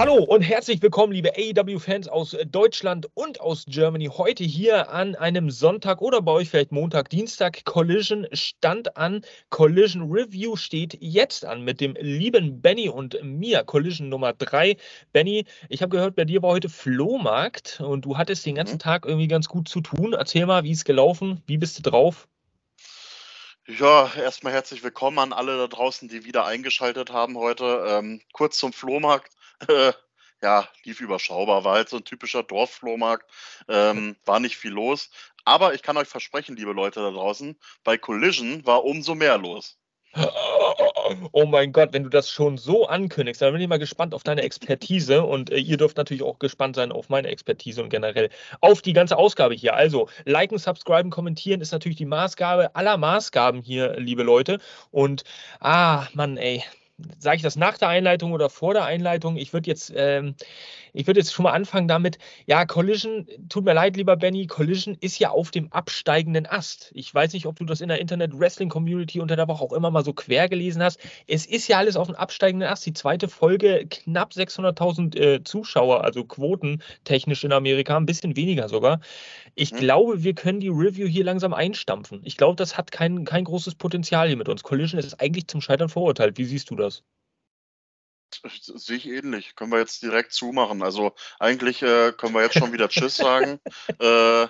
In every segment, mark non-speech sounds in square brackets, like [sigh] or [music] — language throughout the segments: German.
Hallo und herzlich willkommen, liebe AEW-Fans aus Deutschland und aus Germany. Heute hier an einem Sonntag oder bei euch vielleicht Montag, Dienstag. Collision stand an. Collision Review steht jetzt an mit dem lieben Benny und mir. Collision Nummer 3. Benny, ich habe gehört, bei dir war heute Flohmarkt und du hattest den ganzen mhm. Tag irgendwie ganz gut zu tun. Erzähl mal, wie ist gelaufen? Wie bist du drauf? Ja, erstmal herzlich willkommen an alle da draußen, die wieder eingeschaltet haben heute. Ähm, kurz zum Flohmarkt. Äh, ja, lief überschaubar, war halt so ein typischer Dorfflohmarkt, ähm, [laughs] war nicht viel los. Aber ich kann euch versprechen, liebe Leute da draußen, bei Collision war umso mehr los. Oh mein Gott, wenn du das schon so ankündigst, dann bin ich mal gespannt auf deine Expertise und äh, ihr dürft natürlich auch gespannt sein auf meine Expertise und generell auf die ganze Ausgabe hier. Also, liken, subscriben, kommentieren ist natürlich die Maßgabe aller Maßgaben hier, liebe Leute. Und, ah, Mann, ey, sage ich das nach der Einleitung oder vor der Einleitung? Ich würde jetzt, ähm, ich jetzt schon mal anfangen damit, ja, Collision, tut mir leid, lieber Benny, Collision ist ja auf dem absteigenden Ast. Ich weiß nicht, ob du das in der Internet-Wrestling-Community unter der Woche auch immer mal so quer gelesen hast. Es ist ja alles auf dem absteigenden Ast. Die zweite Folge, knapp 600.000 äh, Zuschauer, also quotentechnisch in Amerika, ein bisschen weniger sogar. Ich mhm. glaube, wir können die Review hier langsam einstampfen. Ich glaube, das hat kein, kein großes Potenzial hier mit uns. Collision ist eigentlich zum Scheitern verurteilt. Wie siehst du das? Sehe ich ähnlich. Können wir jetzt direkt zumachen. Also eigentlich äh, können wir jetzt schon wieder Tschüss [laughs] sagen. äh,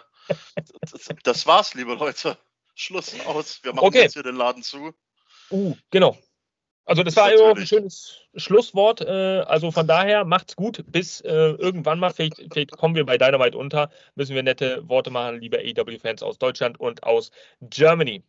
das, das, war's, liebe Leute. Schluss aus. Wir machen okay. jetzt hier den Laden zu. Uh, genau. Also das, war auch ein schönes Schlusswort. Äh, also von daher macht's gut. Bis äh, irgendwann mal, vielleicht, vielleicht, kommen wir bei Dynamite unter, müssen wir nette Worte machen, liebe AEW-Fans aus Deutschland und aus Germany.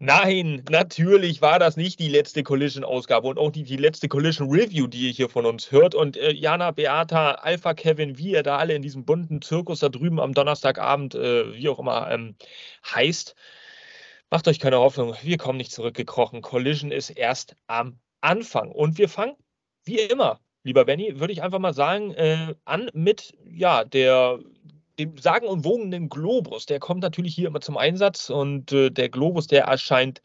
Nein, natürlich war das nicht die letzte Collision-Ausgabe und auch nicht die letzte Collision-Review, die ihr hier von uns hört. Und äh, Jana, Beata, Alpha Kevin, wie ihr da alle in diesem bunten Zirkus da drüben am Donnerstagabend, äh, wie auch immer, ähm, heißt, macht euch keine Hoffnung, wir kommen nicht zurückgekrochen. Collision ist erst am Anfang. Und wir fangen, wie immer, lieber Benny, würde ich einfach mal sagen, äh, an mit ja, der dem sagenumwogenen Globus, der kommt natürlich hier immer zum Einsatz und äh, der Globus, der erscheint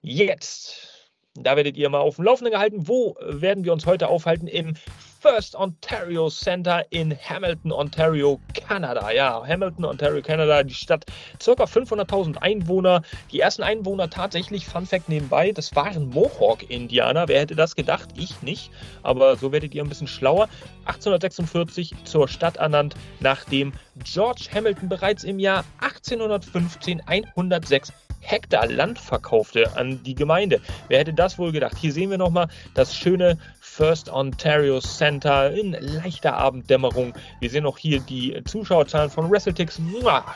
jetzt. Da werdet ihr mal auf dem Laufenden gehalten. Wo werden wir uns heute aufhalten? Im First Ontario Center in Hamilton, Ontario, Kanada. Ja, Hamilton, Ontario, Kanada, die Stadt, circa 500.000 Einwohner. Die ersten Einwohner tatsächlich, Fun Fact nebenbei, das waren Mohawk-Indianer. Wer hätte das gedacht? Ich nicht. Aber so werdet ihr ein bisschen schlauer. 1846 zur Stadt ernannt, nachdem George Hamilton bereits im Jahr 1815 106 Hektar Land verkaufte an die Gemeinde. Wer hätte das wohl gedacht? Hier sehen wir nochmal das schöne First Ontario Center in leichter Abenddämmerung. Wir sehen auch hier die Zuschauerzahlen von WrestleTix.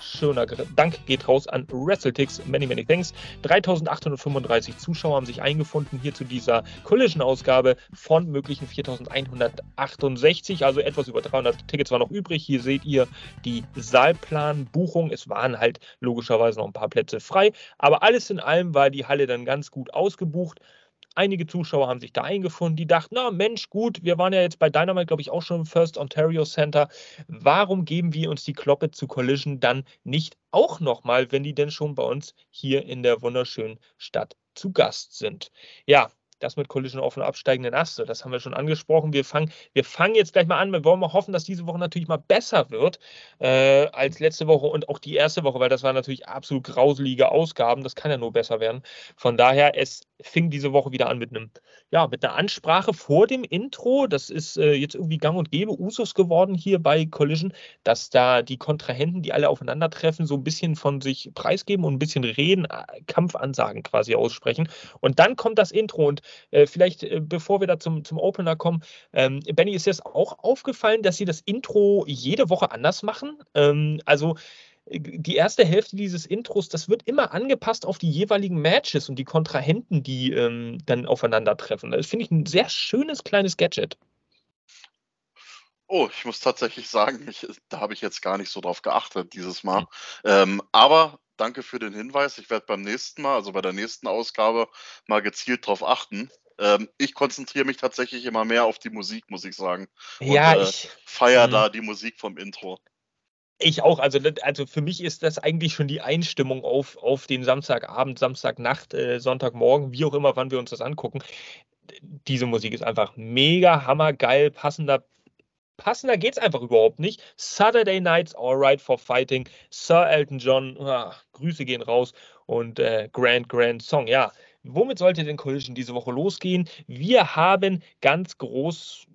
Schöner Dank geht raus an WrestleTix. Many, many thanks. 3835 Zuschauer haben sich eingefunden hier zu dieser Collision-Ausgabe von möglichen 4168. Also etwas über 300 Tickets waren noch übrig. Hier seht ihr die Saalplanbuchung. Es waren halt logischerweise noch ein paar Plätze frei. Aber alles in allem war die Halle dann ganz gut ausgebucht. Einige Zuschauer haben sich da eingefunden, die dachten, na Mensch, gut, wir waren ja jetzt bei Dynamite, glaube ich, auch schon im First Ontario Center. Warum geben wir uns die Kloppe zu Collision dann nicht auch nochmal, wenn die denn schon bei uns hier in der wunderschönen Stadt zu Gast sind? Ja, das mit Collision auf und absteigenden Aste, das haben wir schon angesprochen. Wir fangen, wir fangen jetzt gleich mal an. Wir wollen mal hoffen, dass diese Woche natürlich mal besser wird äh, als letzte Woche und auch die erste Woche, weil das waren natürlich absolut grauselige Ausgaben. Das kann ja nur besser werden. Von daher, es fing diese Woche wieder an mit einem, ja, mit einer Ansprache vor dem Intro. Das ist äh, jetzt irgendwie gang und gäbe Usus geworden hier bei Collision, dass da die Kontrahenten, die alle aufeinandertreffen, so ein bisschen von sich preisgeben und ein bisschen reden, äh, Kampfansagen quasi aussprechen. Und dann kommt das Intro und äh, vielleicht, äh, bevor wir da zum, zum Opener kommen, ähm, Benny, ist dir das auch aufgefallen, dass sie das Intro jede Woche anders machen? Ähm, also die erste Hälfte dieses Intros, das wird immer angepasst auf die jeweiligen Matches und die Kontrahenten, die ähm, dann aufeinandertreffen. Das finde ich ein sehr schönes kleines Gadget. Oh, ich muss tatsächlich sagen, ich, da habe ich jetzt gar nicht so drauf geachtet dieses Mal. Mhm. Ähm, aber danke für den Hinweis. Ich werde beim nächsten Mal, also bei der nächsten Ausgabe, mal gezielt drauf achten. Ähm, ich konzentriere mich tatsächlich immer mehr auf die Musik, muss ich sagen. Und, ja, äh, ich feiere mhm. da die Musik vom Intro. Ich auch. Also, also für mich ist das eigentlich schon die Einstimmung auf, auf den Samstagabend, Samstagnacht, äh, Sonntagmorgen, wie auch immer, wann wir uns das angucken. Diese Musik ist einfach mega hammergeil, passender. Passender es einfach überhaupt nicht. Saturday Nights Alright for Fighting, Sir Elton John, ah, Grüße gehen raus und äh, Grand, Grand Song. Ja, womit sollte denn Collision diese Woche losgehen? Wir haben ganz groß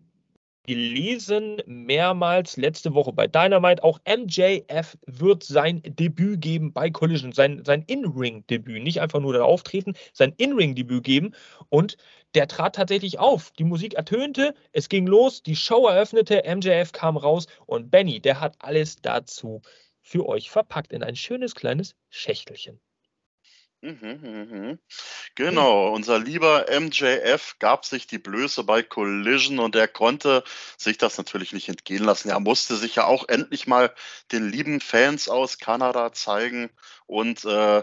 gelesen, mehrmals letzte Woche bei Dynamite. Auch MJF wird sein Debüt geben bei Collision, sein, sein In-Ring-Debüt. Nicht einfach nur da auftreten, sein In-Ring-Debüt geben. Und der trat tatsächlich auf. Die Musik ertönte, es ging los, die Show eröffnete, MJF kam raus und Benny, der hat alles dazu für euch verpackt in ein schönes kleines Schächtelchen. Mhm, mhm. Genau, unser lieber MJF gab sich die Blöße bei Collision und er konnte sich das natürlich nicht entgehen lassen. Er musste sich ja auch endlich mal den lieben Fans aus Kanada zeigen und äh,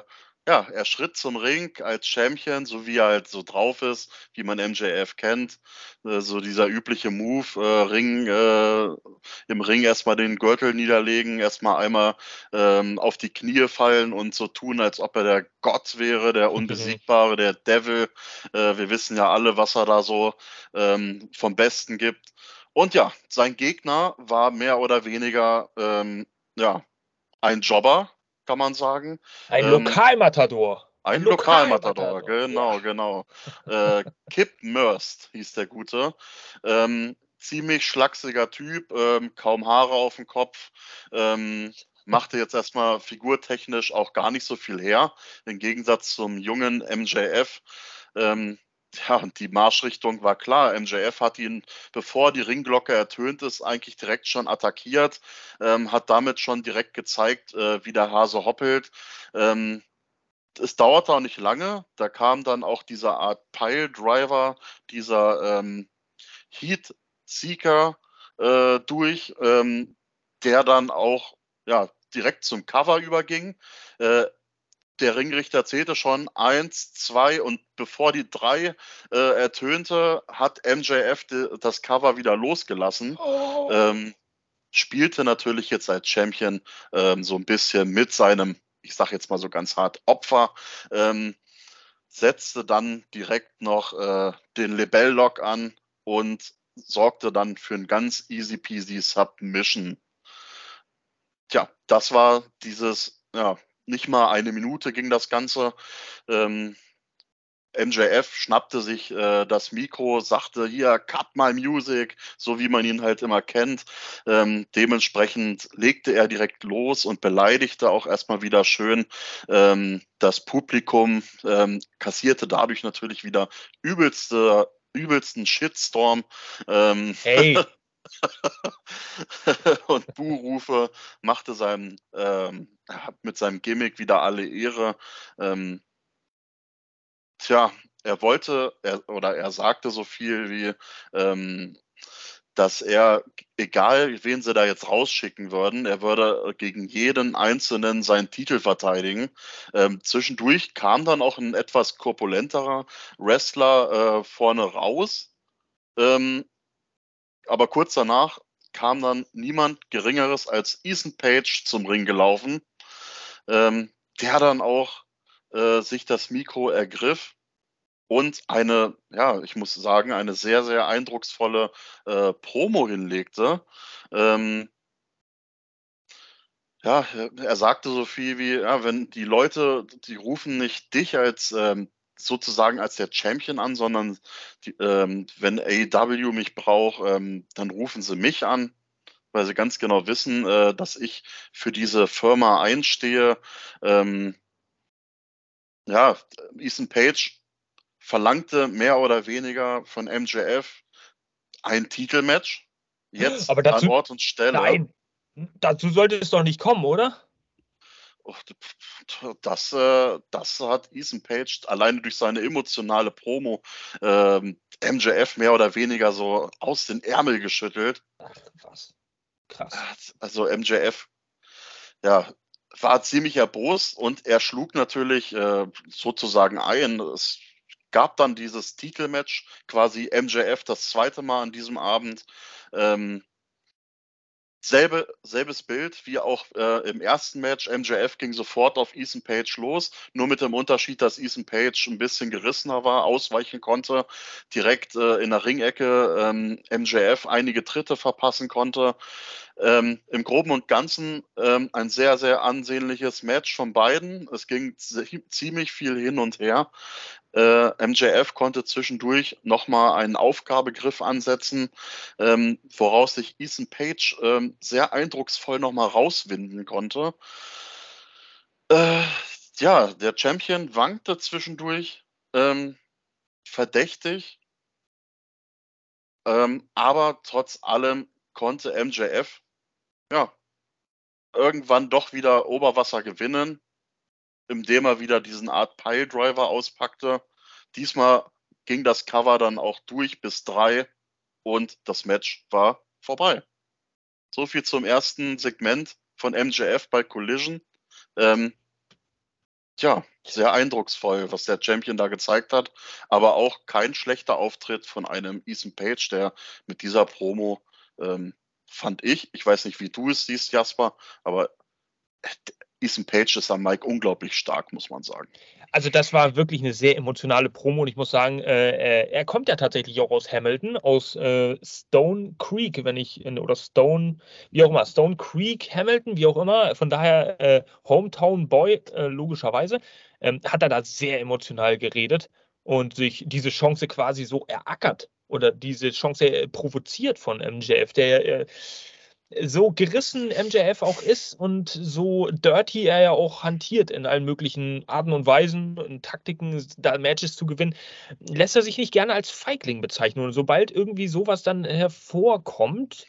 ja, er schritt zum Ring als Champion, so wie er halt so drauf ist, wie man MJF kennt. Äh, so dieser übliche Move, äh, Ring, äh, im Ring erstmal den Gürtel niederlegen, erstmal einmal ähm, auf die Knie fallen und so tun, als ob er der Gott wäre, der [laughs] Unbesiegbare, der Devil. Äh, wir wissen ja alle, was er da so ähm, vom Besten gibt. Und ja, sein Gegner war mehr oder weniger ähm, ja, ein Jobber, kann man sagen. Ein ähm, Lokalmatador. Ein Lokalmatador, genau, ja. genau. Äh, Kip Murst hieß der Gute. Ähm, ziemlich schlachsiger Typ, ähm, kaum Haare auf dem Kopf. Ähm, machte jetzt erstmal figurtechnisch auch gar nicht so viel her, im Gegensatz zum jungen MJF. Ähm, ja, und die Marschrichtung war klar. MJF hat ihn, bevor die Ringglocke ertönt ist, eigentlich direkt schon attackiert, ähm, hat damit schon direkt gezeigt, äh, wie der Hase hoppelt. Ähm, es dauerte auch nicht lange. Da kam dann auch dieser Art Pile-Driver, dieser ähm, Heat-Seeker äh, durch, ähm, der dann auch ja, direkt zum Cover überging. Äh, der Ringrichter zählte schon eins, zwei und bevor die drei äh, ertönte, hat MJF de, das Cover wieder losgelassen. Oh. Ähm, spielte natürlich jetzt als Champion ähm, so ein bisschen mit seinem, ich sag jetzt mal so ganz hart, Opfer. Ähm, setzte dann direkt noch äh, den Lebell-Lock an und sorgte dann für ein ganz easy peasy Submission. Tja, das war dieses ja, nicht mal eine Minute ging das Ganze. Ähm, MJF schnappte sich äh, das Mikro, sagte hier, cut my music, so wie man ihn halt immer kennt. Ähm, dementsprechend legte er direkt los und beleidigte auch erstmal wieder schön ähm, das Publikum, ähm, kassierte dadurch natürlich wieder übelste, übelsten Shitstorm. Ähm, hey. [laughs] [laughs] und Buhrufe machte seinem, ähm, mit seinem Gimmick wieder alle Ehre. Ähm, tja, er wollte, er, oder er sagte so viel wie, ähm, dass er, egal wen sie da jetzt rausschicken würden, er würde gegen jeden Einzelnen seinen Titel verteidigen. Ähm, zwischendurch kam dann auch ein etwas korpulenterer Wrestler äh, vorne raus. Ähm, aber kurz danach kam dann niemand Geringeres als Ethan Page zum Ring gelaufen, ähm, der dann auch äh, sich das Mikro ergriff und eine, ja, ich muss sagen, eine sehr, sehr eindrucksvolle äh, Promo hinlegte. Ähm, ja, er sagte so viel wie, ja, wenn die Leute, die rufen nicht dich als ähm, sozusagen als der Champion an, sondern die, ähm, wenn AEW mich braucht, ähm, dann rufen sie mich an, weil sie ganz genau wissen, äh, dass ich für diese Firma einstehe. Ähm, ja, Ethan Page verlangte mehr oder weniger von MJF ein Titelmatch. Jetzt Aber dazu, an Ort und Stelle. Nein, dazu sollte es doch nicht kommen, oder? Das, äh, das hat Ethan Page alleine durch seine emotionale Promo ähm, MJF mehr oder weniger so aus den Ärmel geschüttelt. Ach, was? Krass. Also MJF, ja, war ziemlich erbost und er schlug natürlich äh, sozusagen ein. Es gab dann dieses Titelmatch, quasi MJF das zweite Mal an diesem Abend. Ähm, Selbe, selbes Bild wie auch äh, im ersten Match. MJF ging sofort auf Ethan Page los, nur mit dem Unterschied, dass Ethan Page ein bisschen gerissener war, ausweichen konnte, direkt äh, in der Ringecke ähm, MJF einige Tritte verpassen konnte. Ähm, Im Groben und Ganzen ähm, ein sehr, sehr ansehnliches Match von beiden. Es ging ziemlich viel hin und her. Äh, MJF konnte zwischendurch nochmal einen Aufgabegriff ansetzen, ähm, woraus sich Ethan Page ähm, sehr eindrucksvoll nochmal rauswinden konnte. Äh, ja, der Champion wankte zwischendurch ähm, verdächtig, ähm, aber trotz allem konnte MJF ja, irgendwann doch wieder Oberwasser gewinnen, indem er wieder diesen Art Piledriver auspackte. Diesmal ging das Cover dann auch durch bis drei und das Match war vorbei. So viel zum ersten Segment von MJF bei Collision. Ähm, ja, sehr eindrucksvoll, was der Champion da gezeigt hat, aber auch kein schlechter Auftritt von einem Ethan Page, der mit dieser Promo ähm, fand ich. Ich weiß nicht, wie du es siehst, Jasper, aber Ethan Page ist am Mike unglaublich stark, muss man sagen. Also das war wirklich eine sehr emotionale Promo und ich muss sagen, äh, äh er kommt ja tatsächlich auch aus Hamilton, aus äh, Stone Creek, wenn ich, oder Stone, wie auch immer, Stone Creek, Hamilton, wie auch immer, von daher äh, Hometown Boy, äh, logischerweise, ähm, hat er da sehr emotional geredet und sich diese Chance quasi so erackert oder diese Chance äh, provoziert von MJF, der äh, so gerissen MJF auch ist und so dirty er ja auch hantiert in allen möglichen Arten und Weisen und Taktiken, da Matches zu gewinnen, lässt er sich nicht gerne als Feigling bezeichnen. Und sobald irgendwie sowas dann hervorkommt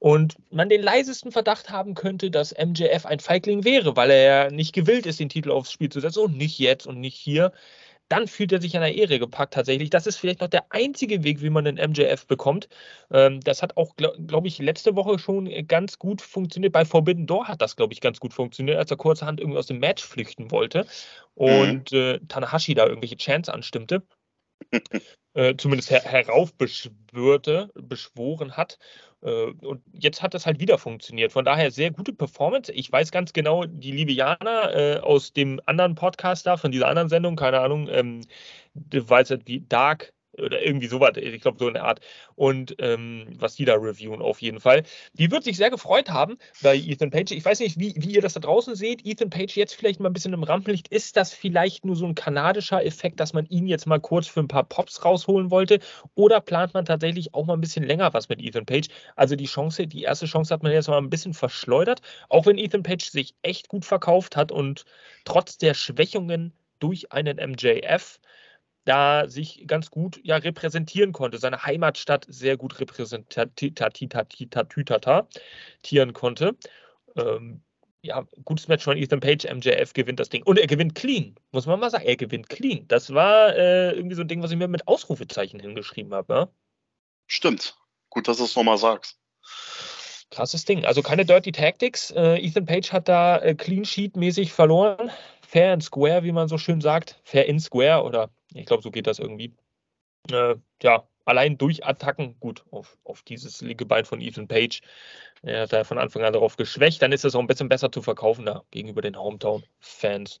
und man den leisesten Verdacht haben könnte, dass MJF ein Feigling wäre, weil er ja nicht gewillt ist, den Titel aufs Spiel zu setzen und nicht jetzt und nicht hier, dann fühlt er sich an der Ehre gepackt tatsächlich. Das ist vielleicht noch der einzige Weg, wie man einen MJF bekommt. Ähm, das hat auch, glaube glaub ich, letzte Woche schon ganz gut funktioniert. Bei Forbidden Door hat das, glaube ich, ganz gut funktioniert, als er kurzerhand irgendwie aus dem Match flüchten wollte und mhm. äh, Tanahashi da irgendwelche Chants anstimmte. Äh, zumindest her heraufbeschwörte, beschworen hat. Äh, und jetzt hat das halt wieder funktioniert. Von daher sehr gute Performance. Ich weiß ganz genau, die liebe Jana äh, aus dem anderen Podcast da, von dieser anderen Sendung, keine Ahnung, ähm, weiß halt wie Dark oder irgendwie sowas, ich glaube so in der Art. Und ähm, was die da reviewen auf jeden Fall. Die wird sich sehr gefreut haben bei Ethan Page. Ich weiß nicht, wie, wie ihr das da draußen seht. Ethan Page jetzt vielleicht mal ein bisschen im Rampenlicht. Ist das vielleicht nur so ein kanadischer Effekt, dass man ihn jetzt mal kurz für ein paar Pops rausholen wollte? Oder plant man tatsächlich auch mal ein bisschen länger was mit Ethan Page? Also die Chance, die erste Chance hat man jetzt mal ein bisschen verschleudert. Auch wenn Ethan Page sich echt gut verkauft hat und trotz der Schwächungen durch einen MJF da sich ganz gut ja repräsentieren konnte, seine Heimatstadt sehr gut repräsentieren konnte. Ähm, ja, gutes Match von Ethan Page, MJF gewinnt das Ding. Und er gewinnt clean, muss man mal sagen. Er gewinnt clean. Das war äh, irgendwie so ein Ding, was ich mir mit Ausrufezeichen hingeschrieben habe. Ja? Stimmt. Gut, dass du es nochmal sagst. Krasses Ding. Also keine Dirty Tactics. Äh, Ethan Page hat da äh, Clean Sheet-mäßig verloren. Fair and Square, wie man so schön sagt. Fair in Square oder ich glaube, so geht das irgendwie. Äh, ja, allein durch Attacken, gut, auf, auf dieses linke Bein von Ethan Page. Er hat da von Anfang an darauf geschwächt. Dann ist es auch ein bisschen besser zu verkaufen da gegenüber den Hometown-Fans.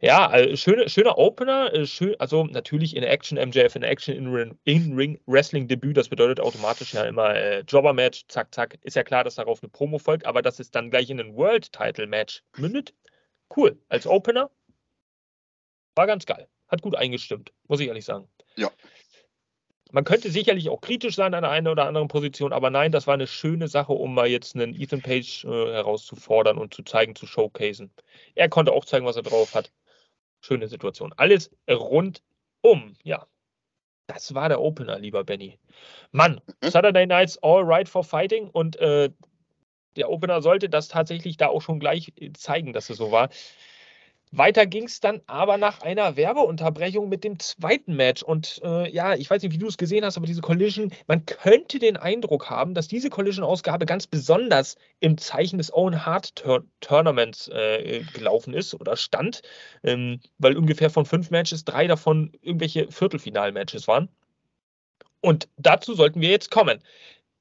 Ja, also schöne, schöner Opener. Äh, schön, also natürlich in Action, MJF in Action, In-Ring-Wrestling-Debüt. Das bedeutet automatisch ja immer äh, Jobber-Match, zack, zack. Ist ja klar, dass darauf eine Promo folgt, aber dass es dann gleich in ein World-Title-Match mündet. Cool. Als Opener war ganz geil hat gut eingestimmt, muss ich ehrlich sagen. Ja. Man könnte sicherlich auch kritisch sein an einer oder anderen Position, aber nein, das war eine schöne Sache, um mal jetzt einen Ethan Page äh, herauszufordern und zu zeigen, zu showcasen. Er konnte auch zeigen, was er drauf hat. Schöne Situation. Alles rundum, ja. Das war der Opener, lieber Benny. Mann, mhm. Saturday Nights All Right for Fighting und äh, der Opener sollte das tatsächlich da auch schon gleich zeigen, dass es so war. Weiter ging es dann aber nach einer Werbeunterbrechung mit dem zweiten Match. Und äh, ja, ich weiß nicht, wie du es gesehen hast, aber diese Collision, man könnte den Eindruck haben, dass diese Collision-Ausgabe ganz besonders im Zeichen des Owen Hart -Tur Tournaments äh, gelaufen ist oder stand, ähm, weil ungefähr von fünf Matches drei davon irgendwelche Viertelfinal-Matches waren. Und dazu sollten wir jetzt kommen.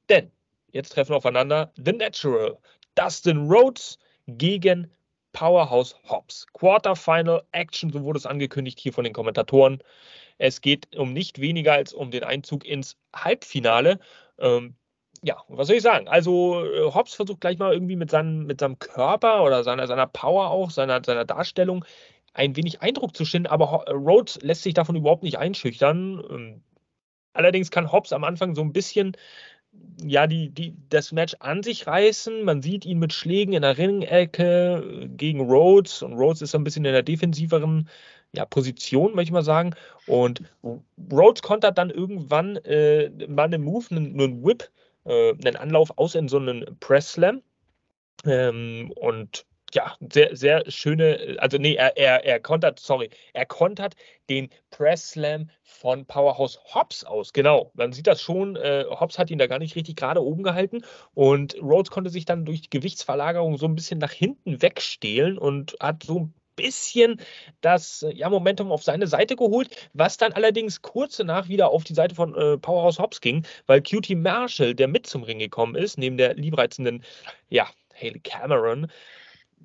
Denn jetzt treffen aufeinander The Natural, Dustin Rhodes gegen Powerhouse Hobbs. Quarterfinal Action, so wurde es angekündigt hier von den Kommentatoren. Es geht um nicht weniger als um den Einzug ins Halbfinale. Ähm, ja, was soll ich sagen? Also äh, Hobbs versucht gleich mal irgendwie mit seinem, mit seinem Körper oder seiner, seiner Power auch, seiner, seiner Darstellung ein wenig Eindruck zu schinden, aber Rhodes lässt sich davon überhaupt nicht einschüchtern. Ähm, allerdings kann Hobbs am Anfang so ein bisschen ja, die, die, das Match an sich reißen. Man sieht ihn mit Schlägen in der Ringecke gegen Rhodes und Rhodes ist so ein bisschen in der defensiveren ja, Position, möchte ich mal sagen. Und Rhodes kontert dann irgendwann äh, mal einen Move, einen, einen Whip, äh, einen Anlauf aus in so einen Press Slam. Ähm, und ja, sehr, sehr schöne, also nee, er, er, er kontert, sorry, er kontert den Press Slam von Powerhouse Hobbs aus. Genau, man sieht das schon, äh, Hobbs hat ihn da gar nicht richtig gerade oben gehalten und Rhodes konnte sich dann durch Gewichtsverlagerung so ein bisschen nach hinten wegstehlen und hat so ein bisschen das äh, ja, Momentum auf seine Seite geholt, was dann allerdings kurz danach wieder auf die Seite von äh, Powerhouse Hobbs ging, weil Cutie Marshall, der mit zum Ring gekommen ist, neben der liebreizenden, ja, Haley Cameron,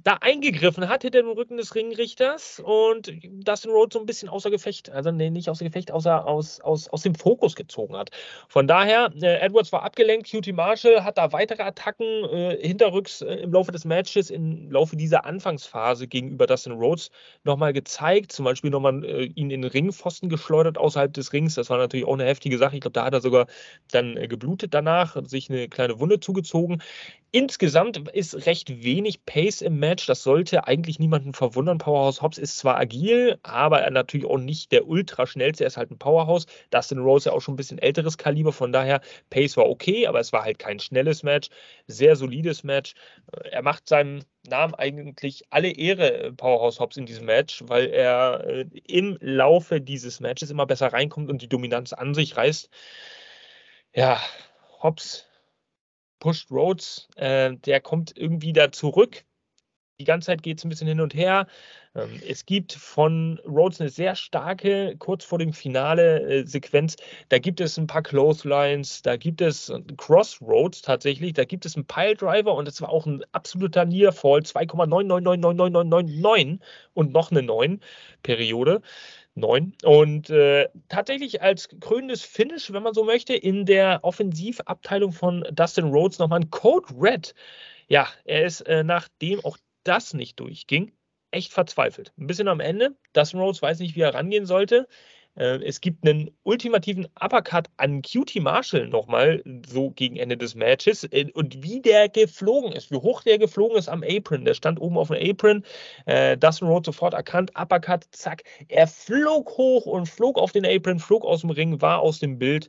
da eingegriffen hat hinter dem Rücken des Ringrichters und Dustin Rhodes so ein bisschen außer Gefecht, also nee, nicht außer Gefecht, außer aus, aus, aus dem Fokus gezogen hat. Von daher, äh, Edwards war abgelenkt, QT Marshall hat da weitere Attacken äh, hinterrücks äh, im Laufe des Matches, im Laufe dieser Anfangsphase gegenüber Dustin Rhodes nochmal gezeigt, zum Beispiel nochmal äh, ihn in den Ringpfosten geschleudert außerhalb des Rings, das war natürlich auch eine heftige Sache, ich glaube, da hat er sogar dann äh, geblutet danach, sich eine kleine Wunde zugezogen. Insgesamt ist recht wenig Pace im Match. Das sollte eigentlich niemanden verwundern. Powerhouse Hobbs ist zwar agil, aber er natürlich auch nicht der ultraschnellste. Er ist halt ein Powerhouse. Dustin Rose ja auch schon ein bisschen älteres Kaliber. Von daher, Pace war okay, aber es war halt kein schnelles Match. Sehr solides Match. Er macht seinem Namen eigentlich alle Ehre, Powerhouse Hobbs, in diesem Match, weil er äh, im Laufe dieses Matches immer besser reinkommt und die Dominanz an sich reißt. Ja, Hobbs pusht Rhodes, äh, der kommt irgendwie da zurück. Die ganze Zeit geht es ein bisschen hin und her. Ähm, es gibt von Rhodes eine sehr starke, kurz vor dem Finale, äh, Sequenz. Da gibt es ein paar Clotheslines, da gibt es Crossroads tatsächlich, da gibt es einen Piledriver und es war auch ein absoluter Nearfall, 2,999999 und noch eine 9 Periode. 9. Und äh, tatsächlich als krönendes Finish, wenn man so möchte, in der Offensivabteilung von Dustin Rhodes nochmal ein Code Red. Ja, er ist, äh, nachdem auch das nicht durchging, echt verzweifelt. Ein bisschen am Ende. Dustin Rhodes weiß nicht, wie er rangehen sollte. Äh, es gibt einen ultimativen Uppercut an Cutie Marshall nochmal, so gegen Ende des Matches. Äh, und wie der geflogen ist, wie hoch der geflogen ist am Apron. Der stand oben auf dem Apron. Äh, Dustin Rhodes sofort erkannt, Uppercut, zack. Er flog hoch und flog auf den Apron, flog aus dem Ring, war aus dem Bild.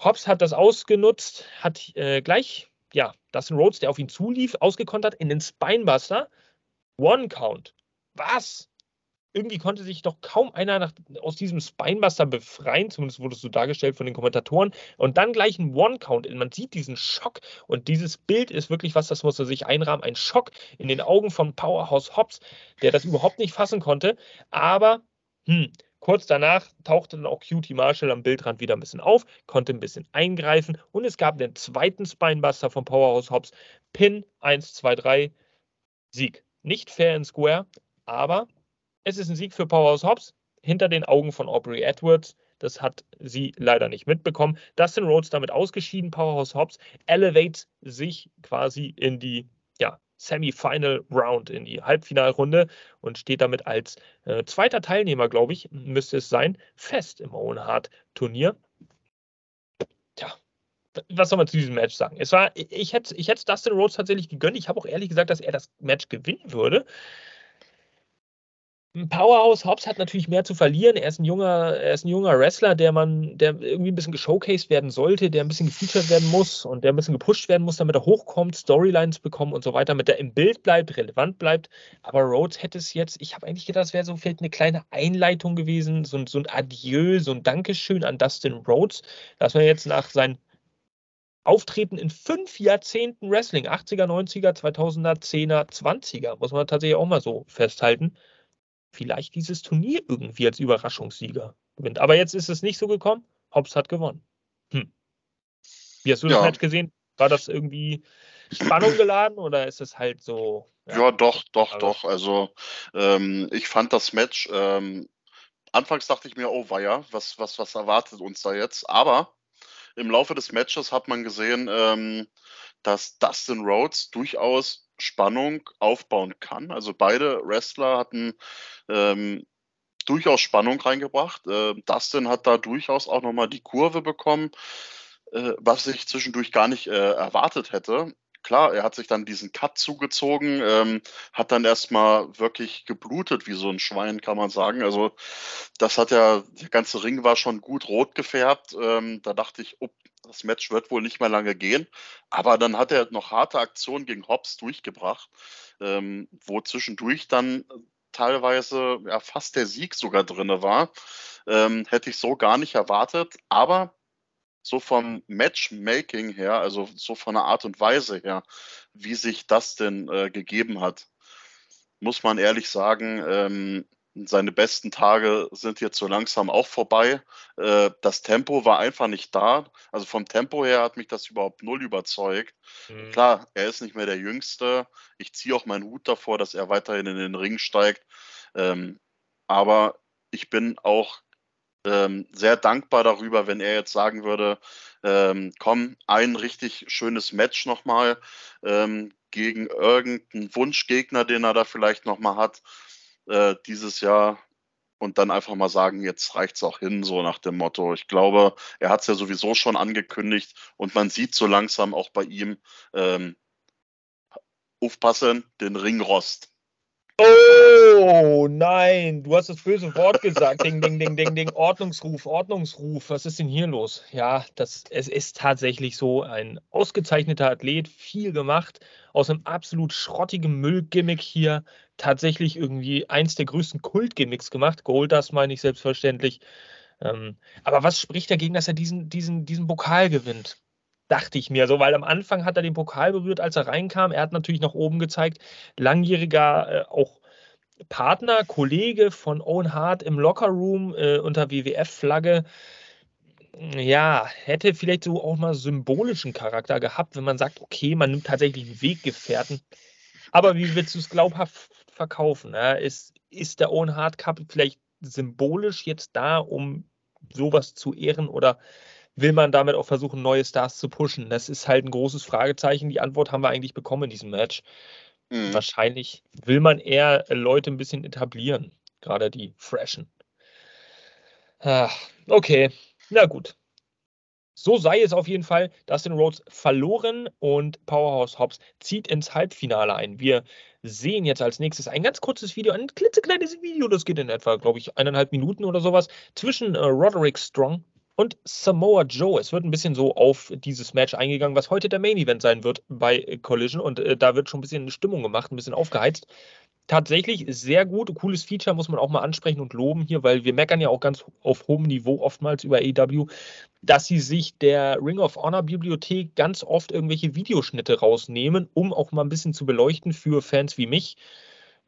Hobbs hat das ausgenutzt, hat äh, gleich, ja, Dustin Rhodes, der auf ihn zulief, ausgekontert in den Spinebuster. One Count. Was? Irgendwie konnte sich doch kaum einer nach, aus diesem Spinebuster befreien, zumindest wurde es so dargestellt von den Kommentatoren. Und dann gleich ein One-Count. Man sieht diesen Schock und dieses Bild ist wirklich was, das muss er sich einrahmen. Ein Schock in den Augen von Powerhouse Hobbs, der das überhaupt nicht fassen konnte. Aber hm, Kurz danach tauchte dann auch Cutie Marshall am Bildrand wieder ein bisschen auf, konnte ein bisschen eingreifen und es gab den zweiten Spinebuster von Powerhouse Hobbs. Pin 1, 2, 3, Sieg. Nicht fair and square, aber es ist ein Sieg für Powerhouse Hobbs hinter den Augen von Aubrey Edwards. Das hat sie leider nicht mitbekommen. Dustin Rhodes damit ausgeschieden. Powerhouse Hobbs elevates sich quasi in die ja, Semifinal Round, in die Halbfinalrunde und steht damit als äh, zweiter Teilnehmer, glaube ich, müsste es sein, fest im Owen Hart Turnier. Tja, was soll man zu diesem Match sagen? Es war, ich hätte ich es Dustin Rhodes tatsächlich gegönnt. Ich habe auch ehrlich gesagt, dass er das Match gewinnen würde Powerhouse Hobbs hat natürlich mehr zu verlieren. Er ist ein junger, er ist ein junger Wrestler, der man, der irgendwie ein bisschen geshowcased werden sollte, der ein bisschen gefeatured werden muss und der ein bisschen gepusht werden muss, damit er hochkommt, Storylines bekommt und so weiter, damit er im Bild bleibt, relevant bleibt. Aber Rhodes hätte es jetzt, ich habe eigentlich gedacht, es wäre so vielleicht eine kleine Einleitung gewesen, so, so ein Adieu, so ein Dankeschön an Dustin Rhodes, dass man jetzt nach seinen Auftreten in fünf Jahrzehnten Wrestling, 80er, 90er, 2000er, 10er, 20er, muss man tatsächlich auch mal so festhalten, vielleicht dieses Turnier irgendwie als Überraschungssieger gewinnt. Aber jetzt ist es nicht so gekommen. Hobbs hat gewonnen. Hm. Wie hast du ja. das Match gesehen? War das irgendwie Spannung [clears throat] geladen oder ist es halt so? Ja, ja doch, doch, also. doch. Also ähm, ich fand das Match, ähm, anfangs dachte ich mir, oh weia, was, was, was erwartet uns da jetzt? Aber im Laufe des Matches hat man gesehen, ähm, dass Dustin Rhodes durchaus Spannung aufbauen kann. Also beide Wrestler hatten ähm, durchaus Spannung reingebracht. Äh, Dustin hat da durchaus auch nochmal die Kurve bekommen, äh, was ich zwischendurch gar nicht äh, erwartet hätte. Klar, er hat sich dann diesen Cut zugezogen, ähm, hat dann erstmal wirklich geblutet wie so ein Schwein, kann man sagen. Also das hat ja, der ganze Ring war schon gut rot gefärbt. Ähm, da dachte ich, oh, das Match wird wohl nicht mehr lange gehen. Aber dann hat er noch harte Aktionen gegen Hobbs durchgebracht, ähm, wo zwischendurch dann teilweise ja, fast der Sieg sogar drin war. Ähm, hätte ich so gar nicht erwartet. Aber so vom Matchmaking her, also so von der Art und Weise her, wie sich das denn äh, gegeben hat, muss man ehrlich sagen, ähm, seine besten Tage sind jetzt so langsam auch vorbei. Äh, das Tempo war einfach nicht da. Also vom Tempo her hat mich das überhaupt null überzeugt. Mhm. Klar, er ist nicht mehr der Jüngste. Ich ziehe auch meinen Hut davor, dass er weiterhin in den Ring steigt. Ähm, aber ich bin auch ähm, sehr dankbar darüber, wenn er jetzt sagen würde, ähm, komm, ein richtig schönes Match nochmal ähm, gegen irgendeinen Wunschgegner, den er da vielleicht nochmal hat äh, dieses Jahr und dann einfach mal sagen, jetzt reicht es auch hin, so nach dem Motto. Ich glaube, er hat es ja sowieso schon angekündigt und man sieht so langsam auch bei ihm, ähm, aufpassen, den Ringrost. Oh nein, du hast das böse Wort gesagt. Ding, ding, ding, ding, ding. Ordnungsruf, Ordnungsruf. Was ist denn hier los? Ja, das, es ist tatsächlich so ein ausgezeichneter Athlet, viel gemacht, aus einem absolut schrottigen Müllgimmick hier tatsächlich irgendwie eins der größten Kultgimmicks gemacht. Goldust meine ich selbstverständlich. Ähm, aber was spricht dagegen, dass er diesen, diesen, diesen Pokal gewinnt? dachte ich mir so, weil am Anfang hat er den Pokal berührt, als er reinkam. Er hat natürlich nach oben gezeigt, langjähriger äh, auch Partner, Kollege von Owen Hart im Lockerroom äh, unter WWF-Flagge. Ja, hätte vielleicht so auch mal symbolischen Charakter gehabt, wenn man sagt, okay, man nimmt tatsächlich einen Weggefährten. Aber wie willst du es glaubhaft verkaufen? Ja? Ist, ist der Owen Hart Cup vielleicht symbolisch jetzt da, um sowas zu ehren oder will man damit auch versuchen, neue Stars zu pushen? Das ist halt ein großes Fragezeichen. Die Antwort haben wir eigentlich bekommen in diesem Match. Mhm. Wahrscheinlich will man eher Leute ein bisschen etablieren, gerade die Freshen. Ah, okay, na gut. So sei es auf jeden Fall. Dustin Rhodes verloren und Powerhouse Hobbs zieht ins Halbfinale ein. Wir sehen jetzt als nächstes ein ganz kurzes Video, ein klitzekleines Video, das geht in etwa, glaube ich, eineinhalb Minuten oder sowas, zwischen äh, Roderick Strong und Samoa Joe. Es wird ein bisschen so auf dieses Match eingegangen, was heute der Main Event sein wird bei Collision. Und äh, da wird schon ein bisschen eine Stimmung gemacht, ein bisschen aufgeheizt. Tatsächlich sehr gut, cooles Feature muss man auch mal ansprechen und loben hier, weil wir meckern ja auch ganz auf hohem Niveau oftmals über AEW, dass sie sich der Ring of Honor Bibliothek ganz oft irgendwelche Videoschnitte rausnehmen, um auch mal ein bisschen zu beleuchten für Fans wie mich.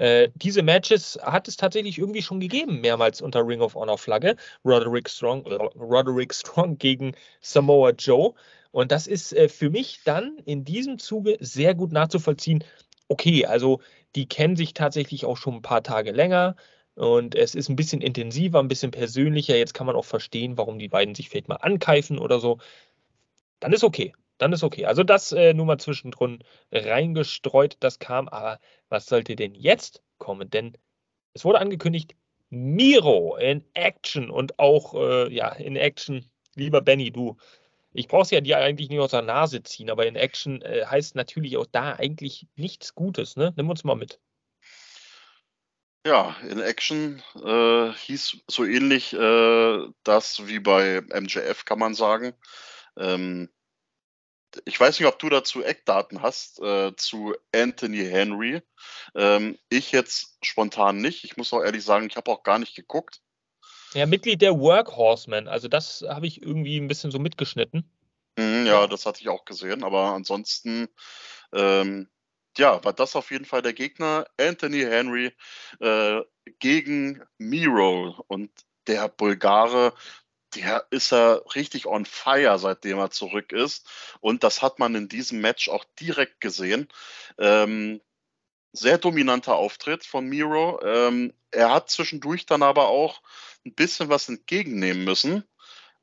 Äh, diese Matches hat es tatsächlich irgendwie schon gegeben, mehrmals unter Ring of Honor Flagge. Roderick Strong, äh, Roderick Strong gegen Samoa Joe. Und das ist äh, für mich dann in diesem Zuge sehr gut nachzuvollziehen. Okay, also die kennen sich tatsächlich auch schon ein paar Tage länger. Und es ist ein bisschen intensiver, ein bisschen persönlicher. Jetzt kann man auch verstehen, warum die beiden sich vielleicht mal ankeifen oder so. Dann ist okay dann ist okay. Also das äh, nur mal zwischendrin reingestreut, das kam. Aber was sollte denn jetzt kommen? Denn es wurde angekündigt, Miro in Action und auch äh, ja in Action. Lieber Benny, du, ich brauche es ja dir eigentlich nicht aus der Nase ziehen, aber in Action äh, heißt natürlich auch da eigentlich nichts Gutes. Ne? Nimm uns mal mit. Ja, in Action äh, hieß so ähnlich äh, das wie bei MJF, kann man sagen. Ähm, ich weiß nicht, ob du dazu Eckdaten hast äh, zu Anthony Henry. Ähm, ich jetzt spontan nicht. Ich muss auch ehrlich sagen, ich habe auch gar nicht geguckt. Ja, Mitglied der Workhorsemen. Also das habe ich irgendwie ein bisschen so mitgeschnitten. Mhm, ja, das hatte ich auch gesehen. Aber ansonsten ähm, ja, war das auf jeden Fall der Gegner. Anthony Henry äh, gegen Miro. Und der Bulgare, der ist ja richtig on fire, seitdem er zurück ist. Und das hat man in diesem Match auch direkt gesehen. Ähm, sehr dominanter Auftritt von Miro. Ähm, er hat zwischendurch dann aber auch ein bisschen was entgegennehmen müssen.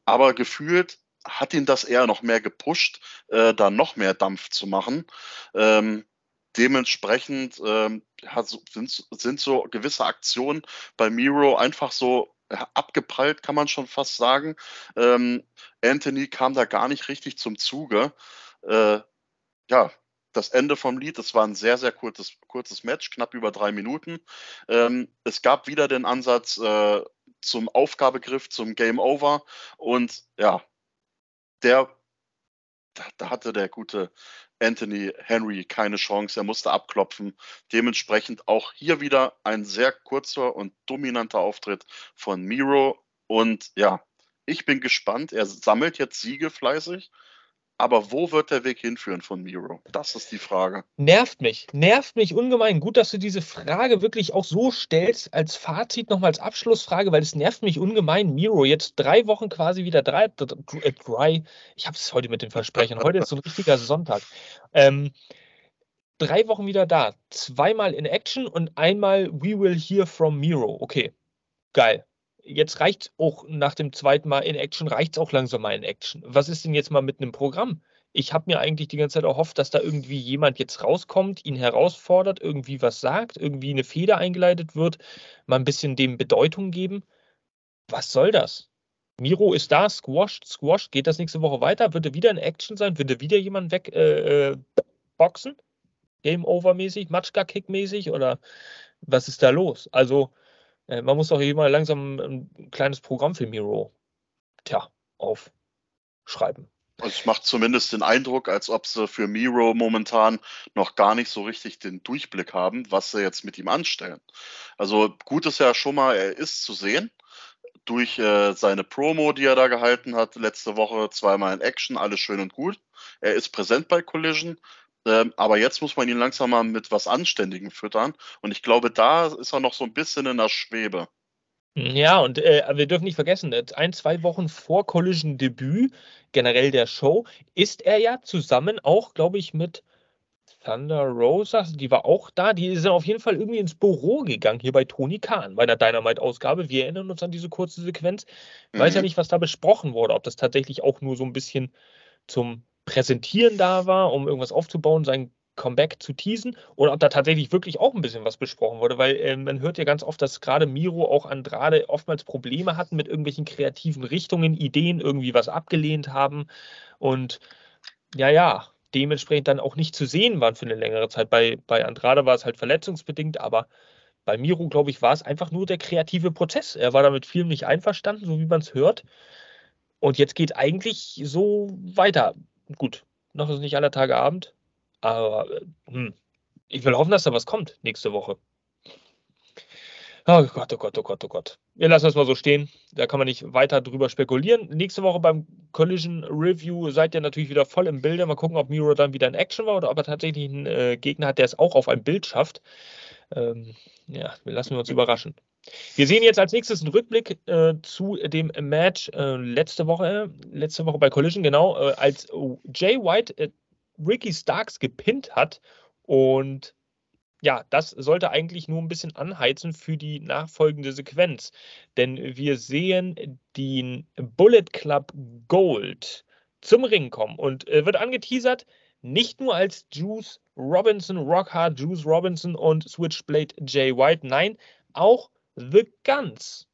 Aber gefühlt hat ihn das eher noch mehr gepusht, äh, da noch mehr Dampf zu machen. Ähm, dementsprechend ähm, sind, sind so gewisse Aktionen bei Miro einfach so abgeprallt, kann man schon fast sagen. Ähm, Anthony kam da gar nicht richtig zum Zuge. Äh, ja, das Ende vom Lied, das war ein sehr, sehr kurzes, kurzes Match, knapp über drei Minuten. Ähm, es gab wieder den Ansatz äh, zum Aufgabegriff, zum Game Over. Und ja, der, da, hatte der gute Anthony Henry keine Chance. Er musste abklopfen. Dementsprechend auch hier wieder ein sehr kurzer und dominanter Auftritt von Miro. Und ja, ich bin gespannt. Er sammelt jetzt Siege fleißig. Aber wo wird der Weg hinführen von Miro? Das ist die Frage. Nervt mich, nervt mich ungemein. Gut, dass du diese Frage wirklich auch so stellst, als Fazit nochmal als Abschlussfrage, weil es nervt mich ungemein. Miro, jetzt drei Wochen quasi wieder drei, äh, drei ich habe es heute mit den Versprechen, heute ist so ein richtiger Sonntag. Ähm, drei Wochen wieder da, zweimal in Action und einmal We Will Hear from Miro. Okay, geil jetzt reicht auch nach dem zweiten Mal in Action, reicht es auch langsam mal in Action. Was ist denn jetzt mal mit einem Programm? Ich habe mir eigentlich die ganze Zeit erhofft, dass da irgendwie jemand jetzt rauskommt, ihn herausfordert, irgendwie was sagt, irgendwie eine Feder eingeleitet wird, mal ein bisschen dem Bedeutung geben. Was soll das? Miro ist da, squashed, squashed. Geht das nächste Woche weiter? Wird er wieder in Action sein? Wird er wieder jemand wegboxen? Äh, äh Game over mäßig, Matschka-Kick mäßig? Oder was ist da los? Also, äh, man muss doch hier mal langsam ein kleines Programm für Miro, tja, aufschreiben. Also es macht zumindest den Eindruck, als ob sie für Miro momentan noch gar nicht so richtig den Durchblick haben, was sie jetzt mit ihm anstellen. Also gut ist ja schon mal, er ist zu sehen durch äh, seine Promo, die er da gehalten hat, letzte Woche zweimal in Action, alles schön und gut. Er ist präsent bei Collision, ähm, aber jetzt muss man ihn langsam mal mit was Anständigem füttern. Und ich glaube, da ist er noch so ein bisschen in der Schwebe. Ja, und äh, wir dürfen nicht vergessen, ein, zwei Wochen vor Collision Debüt, generell der Show, ist er ja zusammen auch, glaube ich, mit Thunder Rosa, die war auch da, die sind auf jeden Fall irgendwie ins Büro gegangen, hier bei Tony Khan, bei der Dynamite-Ausgabe. Wir erinnern uns an diese kurze Sequenz. Ich weiß ja mhm. nicht, was da besprochen wurde, ob das tatsächlich auch nur so ein bisschen zum Präsentieren da war, um irgendwas aufzubauen, sein Comeback zu teasen oder ob da tatsächlich wirklich auch ein bisschen was besprochen wurde, weil äh, man hört ja ganz oft, dass gerade Miro auch Andrade oftmals Probleme hatten mit irgendwelchen kreativen Richtungen, Ideen, irgendwie was abgelehnt haben und ja, ja, dementsprechend dann auch nicht zu sehen waren für eine längere Zeit. Bei, bei Andrade war es halt verletzungsbedingt, aber bei Miro, glaube ich, war es einfach nur der kreative Prozess. Er war damit vielem nicht einverstanden, so wie man es hört. Und jetzt geht eigentlich so weiter gut, noch ist nicht aller Tage Abend, aber hm, ich will hoffen, dass da was kommt nächste Woche. Oh Gott, oh Gott, oh Gott, oh Gott. Wir lassen das mal so stehen. Da kann man nicht weiter drüber spekulieren. Nächste Woche beim Collision Review seid ihr natürlich wieder voll im Bilde. Mal gucken, ob Miro dann wieder in Action war oder ob er tatsächlich einen äh, Gegner hat, der es auch auf ein Bild schafft. Ähm, ja, wir lassen uns überraschen. Wir sehen jetzt als nächstes einen Rückblick äh, zu dem Match äh, letzte Woche, letzte Woche bei Collision, genau, äh, als Jay White äh, Ricky Starks gepinnt hat. Und ja, das sollte eigentlich nur ein bisschen anheizen für die nachfolgende Sequenz. Denn wir sehen den Bullet Club Gold zum Ring kommen und äh, wird angeteasert, nicht nur als Juice Robinson, Rockhard, Juice Robinson und Switchblade Jay White, nein, auch The Guns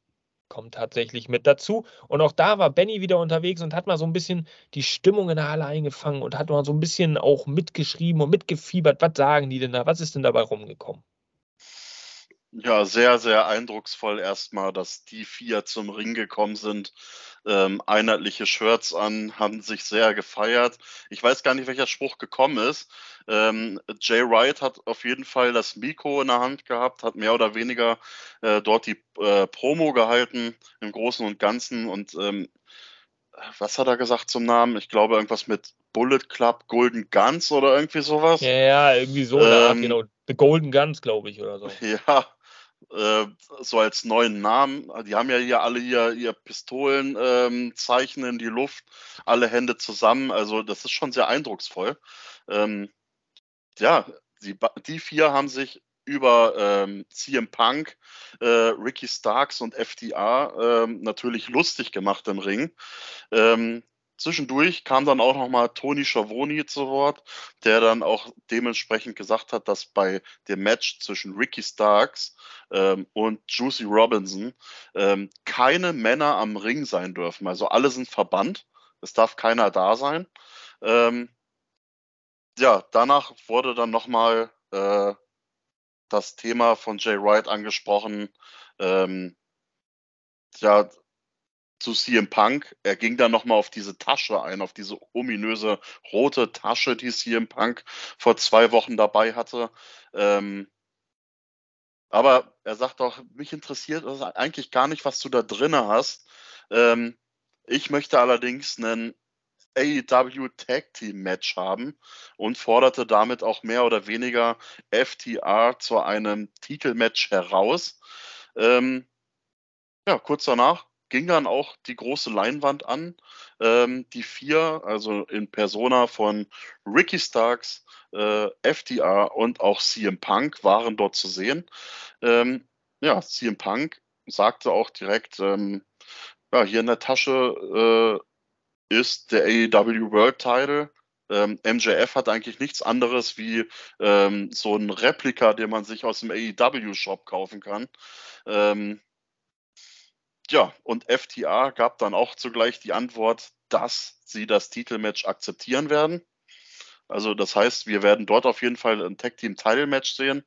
kommt tatsächlich mit dazu. Und auch da war Benny wieder unterwegs und hat mal so ein bisschen die Stimmung in der Halle eingefangen und hat mal so ein bisschen auch mitgeschrieben und mitgefiebert. Was sagen die denn da? Was ist denn dabei rumgekommen? Ja, sehr, sehr eindrucksvoll erstmal, dass die vier zum Ring gekommen sind. Ähm, einheitliche Shirts an, haben sich sehr gefeiert. Ich weiß gar nicht, welcher Spruch gekommen ist. Ähm, Jay Wright hat auf jeden Fall das Mikro in der Hand gehabt, hat mehr oder weniger äh, dort die äh, Promo gehalten im Großen und Ganzen. Und ähm, was hat er gesagt zum Namen? Ich glaube, irgendwas mit Bullet Club Golden Guns oder irgendwie sowas. Ja, ja irgendwie so, ähm, genau. The Golden Guns, glaube ich, oder so. [laughs] Ja, äh, so als neuen Namen. Die haben ja hier alle hier ihr Pistolenzeichen ähm, in die Luft, alle Hände zusammen. Also das ist schon sehr eindrucksvoll. Ähm, ja, die, die vier haben sich über ähm, CM Punk, äh, Ricky Starks und FDR ähm, natürlich lustig gemacht im Ring. Ähm, Zwischendurch kam dann auch nochmal Tony Schiavone zu Wort, der dann auch dementsprechend gesagt hat, dass bei dem Match zwischen Ricky Starks ähm, und Juicy Robinson ähm, keine Männer am Ring sein dürfen. Also alle sind verbannt. Es darf keiner da sein. Ähm, ja, danach wurde dann nochmal äh, das Thema von Jay Wright angesprochen. Ähm, ja, zu CM Punk. Er ging dann nochmal auf diese Tasche ein, auf diese ominöse rote Tasche, die CM Punk vor zwei Wochen dabei hatte. Ähm, aber er sagt auch, mich interessiert eigentlich gar nicht, was du da drinne hast. Ähm, ich möchte allerdings einen AEW Tag Team Match haben und forderte damit auch mehr oder weniger FTR zu einem Titelmatch heraus. Ähm, ja, kurz danach ging dann auch die große Leinwand an. Ähm, die vier, also in Persona von Ricky Starks, äh, FDR und auch CM Punk waren dort zu sehen. Ähm, ja, CM Punk sagte auch direkt, ähm, ja, hier in der Tasche äh, ist der AEW World Title. Ähm, MJF hat eigentlich nichts anderes wie ähm, so ein Replika, den man sich aus dem AEW-Shop kaufen kann. Ähm, ja, und FTA gab dann auch zugleich die Antwort, dass sie das Titelmatch akzeptieren werden. Also das heißt, wir werden dort auf jeden Fall ein Tag Team Title Match sehen.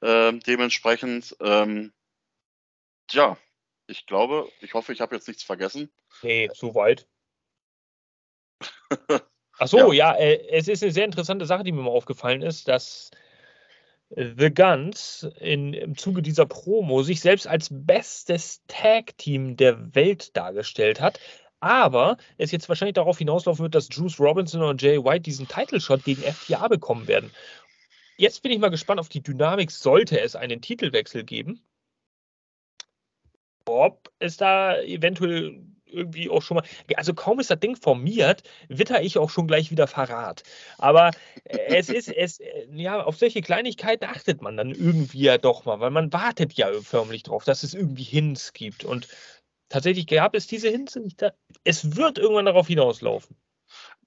Ähm, dementsprechend, ähm, ja, ich glaube, ich hoffe, ich habe jetzt nichts vergessen. Nee, soweit. [laughs] Ach so, ja, ja äh, es ist eine sehr interessante Sache, die mir mal aufgefallen ist, dass The Guns in, im Zuge dieser Promo sich selbst als bestes Tag-Team der Welt dargestellt hat. Aber es jetzt wahrscheinlich darauf hinauslaufen wird, dass Juice Robinson und Jay White diesen Title-Shot gegen FTA bekommen werden. Jetzt bin ich mal gespannt auf die Dynamik, sollte es einen Titelwechsel geben. Ob es da eventuell irgendwie auch schon mal, also kaum ist das Ding formiert, witter ich auch schon gleich wieder Verrat. Aber äh, es ist, es, äh, ja, auf solche Kleinigkeiten achtet man dann irgendwie ja doch mal, weil man wartet ja förmlich drauf, dass es irgendwie Hints gibt. Und tatsächlich gab es diese Hints nicht. Es wird irgendwann darauf hinauslaufen.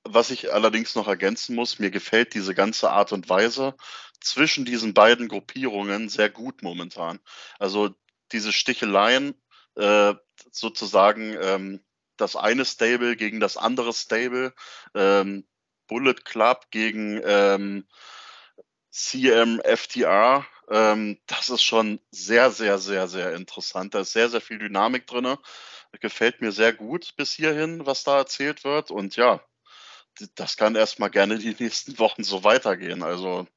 Was ich allerdings noch ergänzen muss, mir gefällt diese ganze Art und Weise zwischen diesen beiden Gruppierungen sehr gut momentan. Also diese Sticheleien äh, sozusagen ähm, das eine Stable gegen das andere Stable, ähm, Bullet Club gegen ähm, CMFTR. Ähm, das ist schon sehr, sehr, sehr, sehr interessant. Da ist sehr, sehr viel Dynamik drin. Gefällt mir sehr gut bis hierhin, was da erzählt wird. Und ja, das kann erstmal gerne die [laughs] nächsten Wochen so weitergehen. Also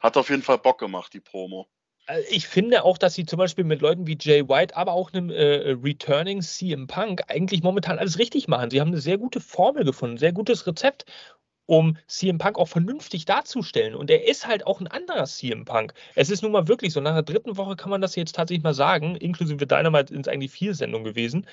hat auf jeden Fall Bock gemacht, die Promo. Äh, ich finde auch, dass sie zum Beispiel mit Leuten wie Jay White, aber auch einem äh, Returning CM Punk eigentlich momentan alles richtig machen. Sie haben eine sehr gute Formel gefunden, ein sehr gutes Rezept, um CM Punk auch vernünftig darzustellen. Und er ist halt auch ein anderer CM Punk. Es ist nun mal wirklich so, nach der dritten Woche kann man das jetzt tatsächlich mal sagen, inklusive Dynamite sind es eigentlich vier Sendungen gewesen,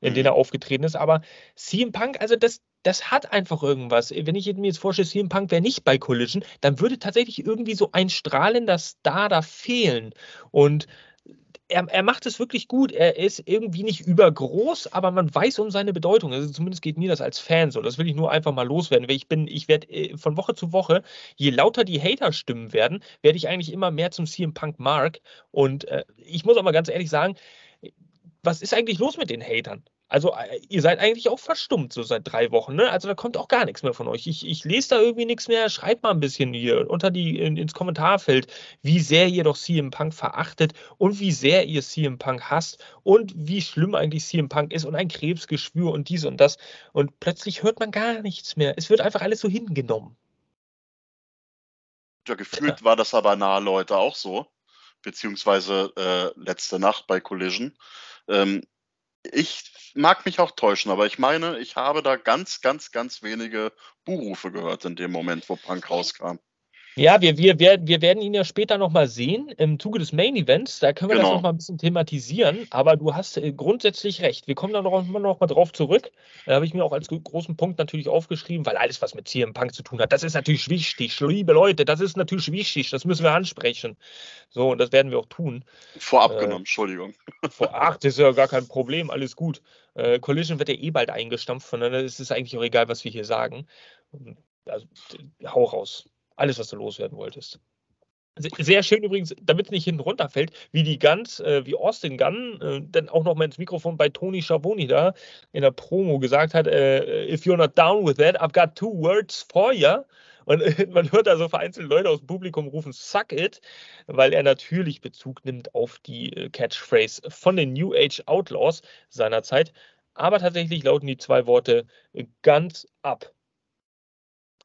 in denen er mhm. aufgetreten ist. Aber CM Punk, also das, das hat einfach irgendwas. Wenn ich mir jetzt vorstelle, CM Punk wäre nicht bei Collision, dann würde tatsächlich irgendwie so ein strahlender Star da fehlen. Und er, er, macht es wirklich gut. Er ist irgendwie nicht übergroß, aber man weiß um seine Bedeutung. Also zumindest geht mir das als Fan so. Das will ich nur einfach mal loswerden. Weil ich bin, ich werde äh, von Woche zu Woche, je lauter die Hater-Stimmen werden, werde ich eigentlich immer mehr zum CM Punk Mark. Und äh, ich muss auch mal ganz ehrlich sagen, was ist eigentlich los mit den Hatern? Also äh, ihr seid eigentlich auch verstummt, so seit drei Wochen, ne? Also da kommt auch gar nichts mehr von euch. Ich, ich lese da irgendwie nichts mehr. Schreibt mal ein bisschen hier unter die in, ins Kommentarfeld, wie sehr ihr doch CM Punk verachtet und wie sehr ihr CM Punk hasst und wie schlimm eigentlich CM Punk ist und ein Krebsgeschwür und dies und das. Und plötzlich hört man gar nichts mehr. Es wird einfach alles so hingenommen. Ja, gefühlt ja. war das aber nahe Leute auch so, beziehungsweise äh, letzte Nacht bei Collision. Ähm, ich mag mich auch täuschen, aber ich meine, ich habe da ganz, ganz, ganz wenige Buhrufe gehört in dem Moment, wo Punk rauskam. Ja, wir, wir, wir, wir werden ihn ja später nochmal sehen im Zuge des Main Events. Da können wir genau. das nochmal ein bisschen thematisieren. Aber du hast äh, grundsätzlich recht. Wir kommen da noch, noch mal drauf zurück. Da habe ich mir auch als großen Punkt natürlich aufgeschrieben, weil alles, was mit CM Punk zu tun hat, das ist natürlich wichtig. Liebe Leute, das ist natürlich wichtig. Das müssen wir ansprechen. So, und das werden wir auch tun. Vorab äh, genommen, Entschuldigung. Vor, ach, das ist ja gar kein Problem. Alles gut. Äh, Collision wird ja eh bald eingestampft. Von daher ist es eigentlich auch egal, was wir hier sagen. Also, hau raus alles, was du loswerden wolltest. Sehr schön übrigens, damit es nicht hinten runterfällt, wie die Guns, äh, wie Austin Gunn, äh, dann auch noch mal ins Mikrofon bei Tony Schiavone da in der Promo gesagt hat, äh, if you're not down with that, I've got two words for you. Und [laughs] man hört da so vereinzelt Leute aus dem Publikum rufen, suck it, weil er natürlich Bezug nimmt auf die äh, Catchphrase von den New Age Outlaws seinerzeit. Aber tatsächlich lauten die zwei Worte äh, Guns up.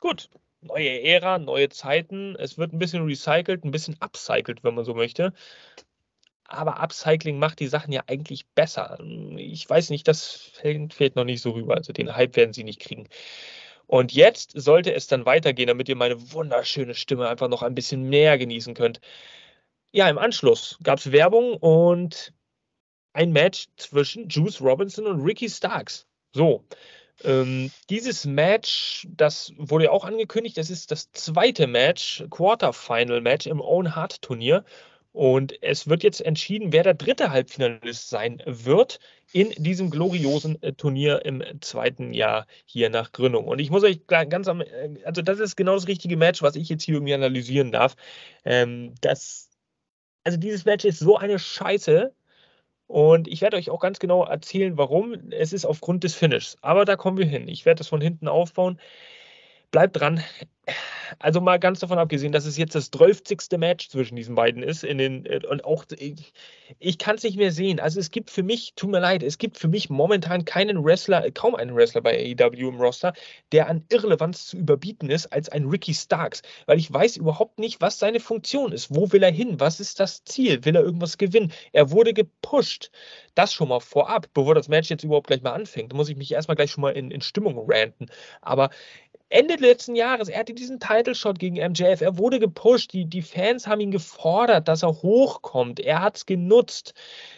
Gut, neue Ära, neue Zeiten. Es wird ein bisschen recycelt, ein bisschen upcycelt, wenn man so möchte. Aber Upcycling macht die Sachen ja eigentlich besser. Ich weiß nicht, das fällt noch nicht so rüber. Also den Hype werden sie nicht kriegen. Und jetzt sollte es dann weitergehen, damit ihr meine wunderschöne Stimme einfach noch ein bisschen mehr genießen könnt. Ja, im Anschluss gab es Werbung und ein Match zwischen Juice Robinson und Ricky Starks. So, ähm, dieses Match, das wurde ja auch angekündigt, das ist das zweite Match, Quarterfinal-Match im Own Heart Turnier. Und es wird jetzt entschieden, wer der dritte Halbfinalist sein wird in diesem gloriosen äh, Turnier im zweiten Jahr hier nach Gründung. Und ich muss euch ganz am, äh, also das ist genau das richtige Match, was ich jetzt hier irgendwie analysieren darf. Ähm, das, also dieses Match ist so eine Scheiße, und ich werde euch auch ganz genau erzählen, warum. Es ist aufgrund des Finishes. Aber da kommen wir hin. Ich werde das von hinten aufbauen. Bleibt dran. Also mal ganz davon abgesehen, dass es jetzt das 12. Match zwischen diesen beiden ist. In den, äh, und auch, ich, ich kann es nicht mehr sehen. Also es gibt für mich, tut mir leid, es gibt für mich momentan keinen Wrestler, kaum einen Wrestler bei AEW im Roster, der an Irrelevanz zu überbieten ist als ein Ricky Starks. Weil ich weiß überhaupt nicht, was seine Funktion ist. Wo will er hin? Was ist das Ziel? Will er irgendwas gewinnen? Er wurde gepusht. Das schon mal vorab, bevor das Match jetzt überhaupt gleich mal anfängt. Da muss ich mich erstmal gleich schon mal in, in Stimmung ranten. Aber Ende letzten Jahres, er hatte diesen Title Shot gegen MJF, er wurde gepusht, die, die Fans haben ihn gefordert, dass er hochkommt, er hat es genutzt.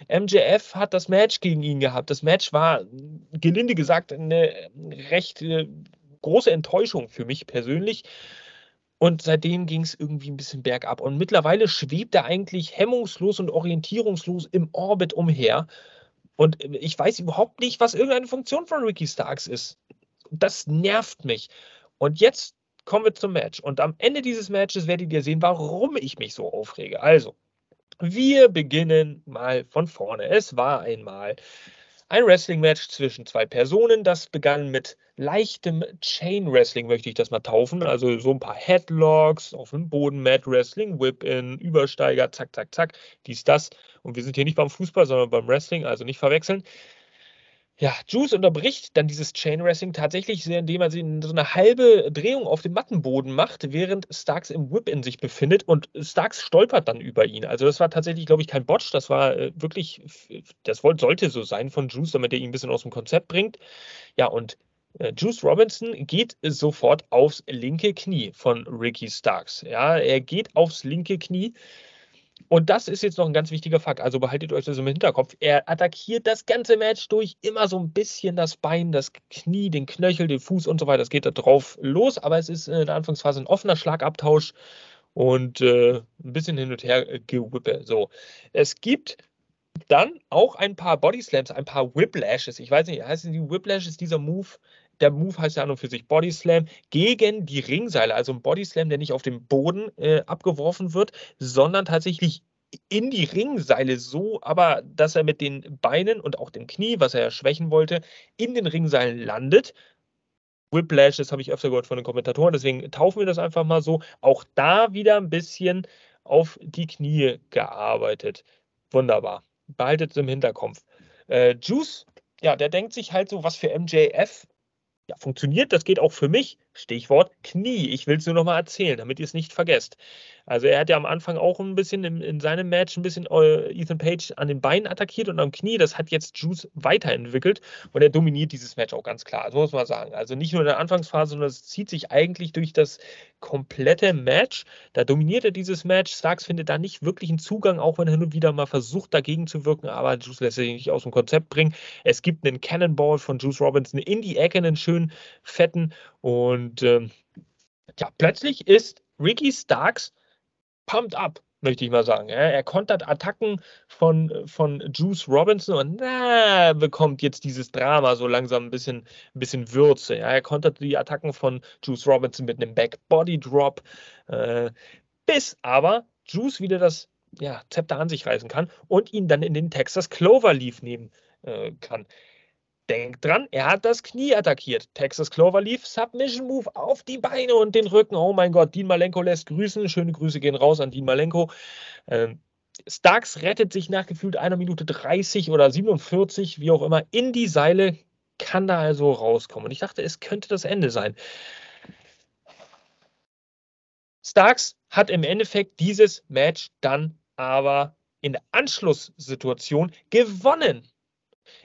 MJF hat das Match gegen ihn gehabt. Das Match war, gelinde gesagt, eine recht äh, große Enttäuschung für mich persönlich. Und seitdem ging es irgendwie ein bisschen bergab. Und mittlerweile schwebt er eigentlich hemmungslos und orientierungslos im Orbit umher. Und ich weiß überhaupt nicht, was irgendeine Funktion von Ricky Starks ist. Das nervt mich. Und jetzt kommen wir zum Match. Und am Ende dieses Matches werdet ihr sehen, warum ich mich so aufrege. Also, wir beginnen mal von vorne. Es war einmal ein Wrestling-Match zwischen zwei Personen. Das begann mit leichtem Chain-Wrestling, möchte ich das mal taufen. Also so ein paar Headlocks auf dem Boden, Mat-Wrestling, Whip-In, Übersteiger, zack, zack, zack, dies, das. Und wir sind hier nicht beim Fußball, sondern beim Wrestling, also nicht verwechseln. Ja, Juice unterbricht dann dieses Chain Wrestling tatsächlich, indem er sie so eine halbe Drehung auf dem Mattenboden macht, während Starks im Whip in sich befindet und Starks stolpert dann über ihn. Also das war tatsächlich, glaube ich, kein Botch, das war äh, wirklich, das sollte so sein von Juice, damit er ihn ein bisschen aus dem Konzept bringt. Ja, und äh, Juice Robinson geht sofort aufs linke Knie von Ricky Starks. Ja, er geht aufs linke Knie. Und das ist jetzt noch ein ganz wichtiger Fakt. Also behaltet euch das im Hinterkopf. Er attackiert das ganze Match durch immer so ein bisschen das Bein, das Knie, den Knöchel, den Fuß und so weiter. Es geht da drauf los, aber es ist in der Anfangsphase ein offener Schlagabtausch und äh, ein bisschen hin und her gewippe. So, es gibt dann auch ein paar Bodyslams, ein paar Whiplashes. Ich weiß nicht, heißen die Whiplashes dieser Move? Der Move heißt ja an und für sich Body Slam gegen die Ringseile. Also ein Body Slam, der nicht auf dem Boden äh, abgeworfen wird, sondern tatsächlich in die Ringseile so, aber dass er mit den Beinen und auch dem Knie, was er ja schwächen wollte, in den Ringseilen landet. Whiplash, das habe ich öfter gehört von den Kommentatoren, deswegen taufen wir das einfach mal so. Auch da wieder ein bisschen auf die Knie gearbeitet. Wunderbar. Behaltet es im Hinterkopf. Äh, Juice, ja, der denkt sich halt so, was für MJF ja, funktioniert, das geht auch für mich. Stichwort Knie. Ich will es nur nochmal erzählen, damit ihr es nicht vergesst. Also er hat ja am Anfang auch ein bisschen in, in seinem Match ein bisschen äh, Ethan Page an den Beinen attackiert und am Knie. Das hat jetzt Juice weiterentwickelt und er dominiert dieses Match auch ganz klar. So muss man sagen. Also nicht nur in der Anfangsphase, sondern es zieht sich eigentlich durch das komplette Match. Da dominiert er dieses Match. Starks findet da nicht wirklich einen Zugang, auch wenn er hin und wieder mal versucht, dagegen zu wirken. Aber Juice lässt sich nicht aus dem Konzept bringen. Es gibt einen Cannonball von Juice Robinson in die Ecke, einen schönen fetten und ähm, ja, plötzlich ist Ricky Starks pumped up, möchte ich mal sagen. Er kontert Attacken von, von Juice Robinson und na, bekommt jetzt dieses Drama so langsam ein bisschen, bisschen Würze. Er kontert die Attacken von Juice Robinson mit einem Back Body Drop, äh, bis aber Juice wieder das ja, Zepter an sich reißen kann und ihn dann in den Texas Cloverleaf nehmen äh, kann. Denkt dran, er hat das Knie attackiert. Texas Cloverleaf, Submission Move auf die Beine und den Rücken. Oh mein Gott, Dean Malenko lässt grüßen. Schöne Grüße gehen raus an Dean Malenko. Ähm, Starks rettet sich nach gefühlt einer Minute 30 oder 47, wie auch immer, in die Seile, kann da also rauskommen. Und ich dachte, es könnte das Ende sein. Starks hat im Endeffekt dieses Match dann aber in der Anschlusssituation gewonnen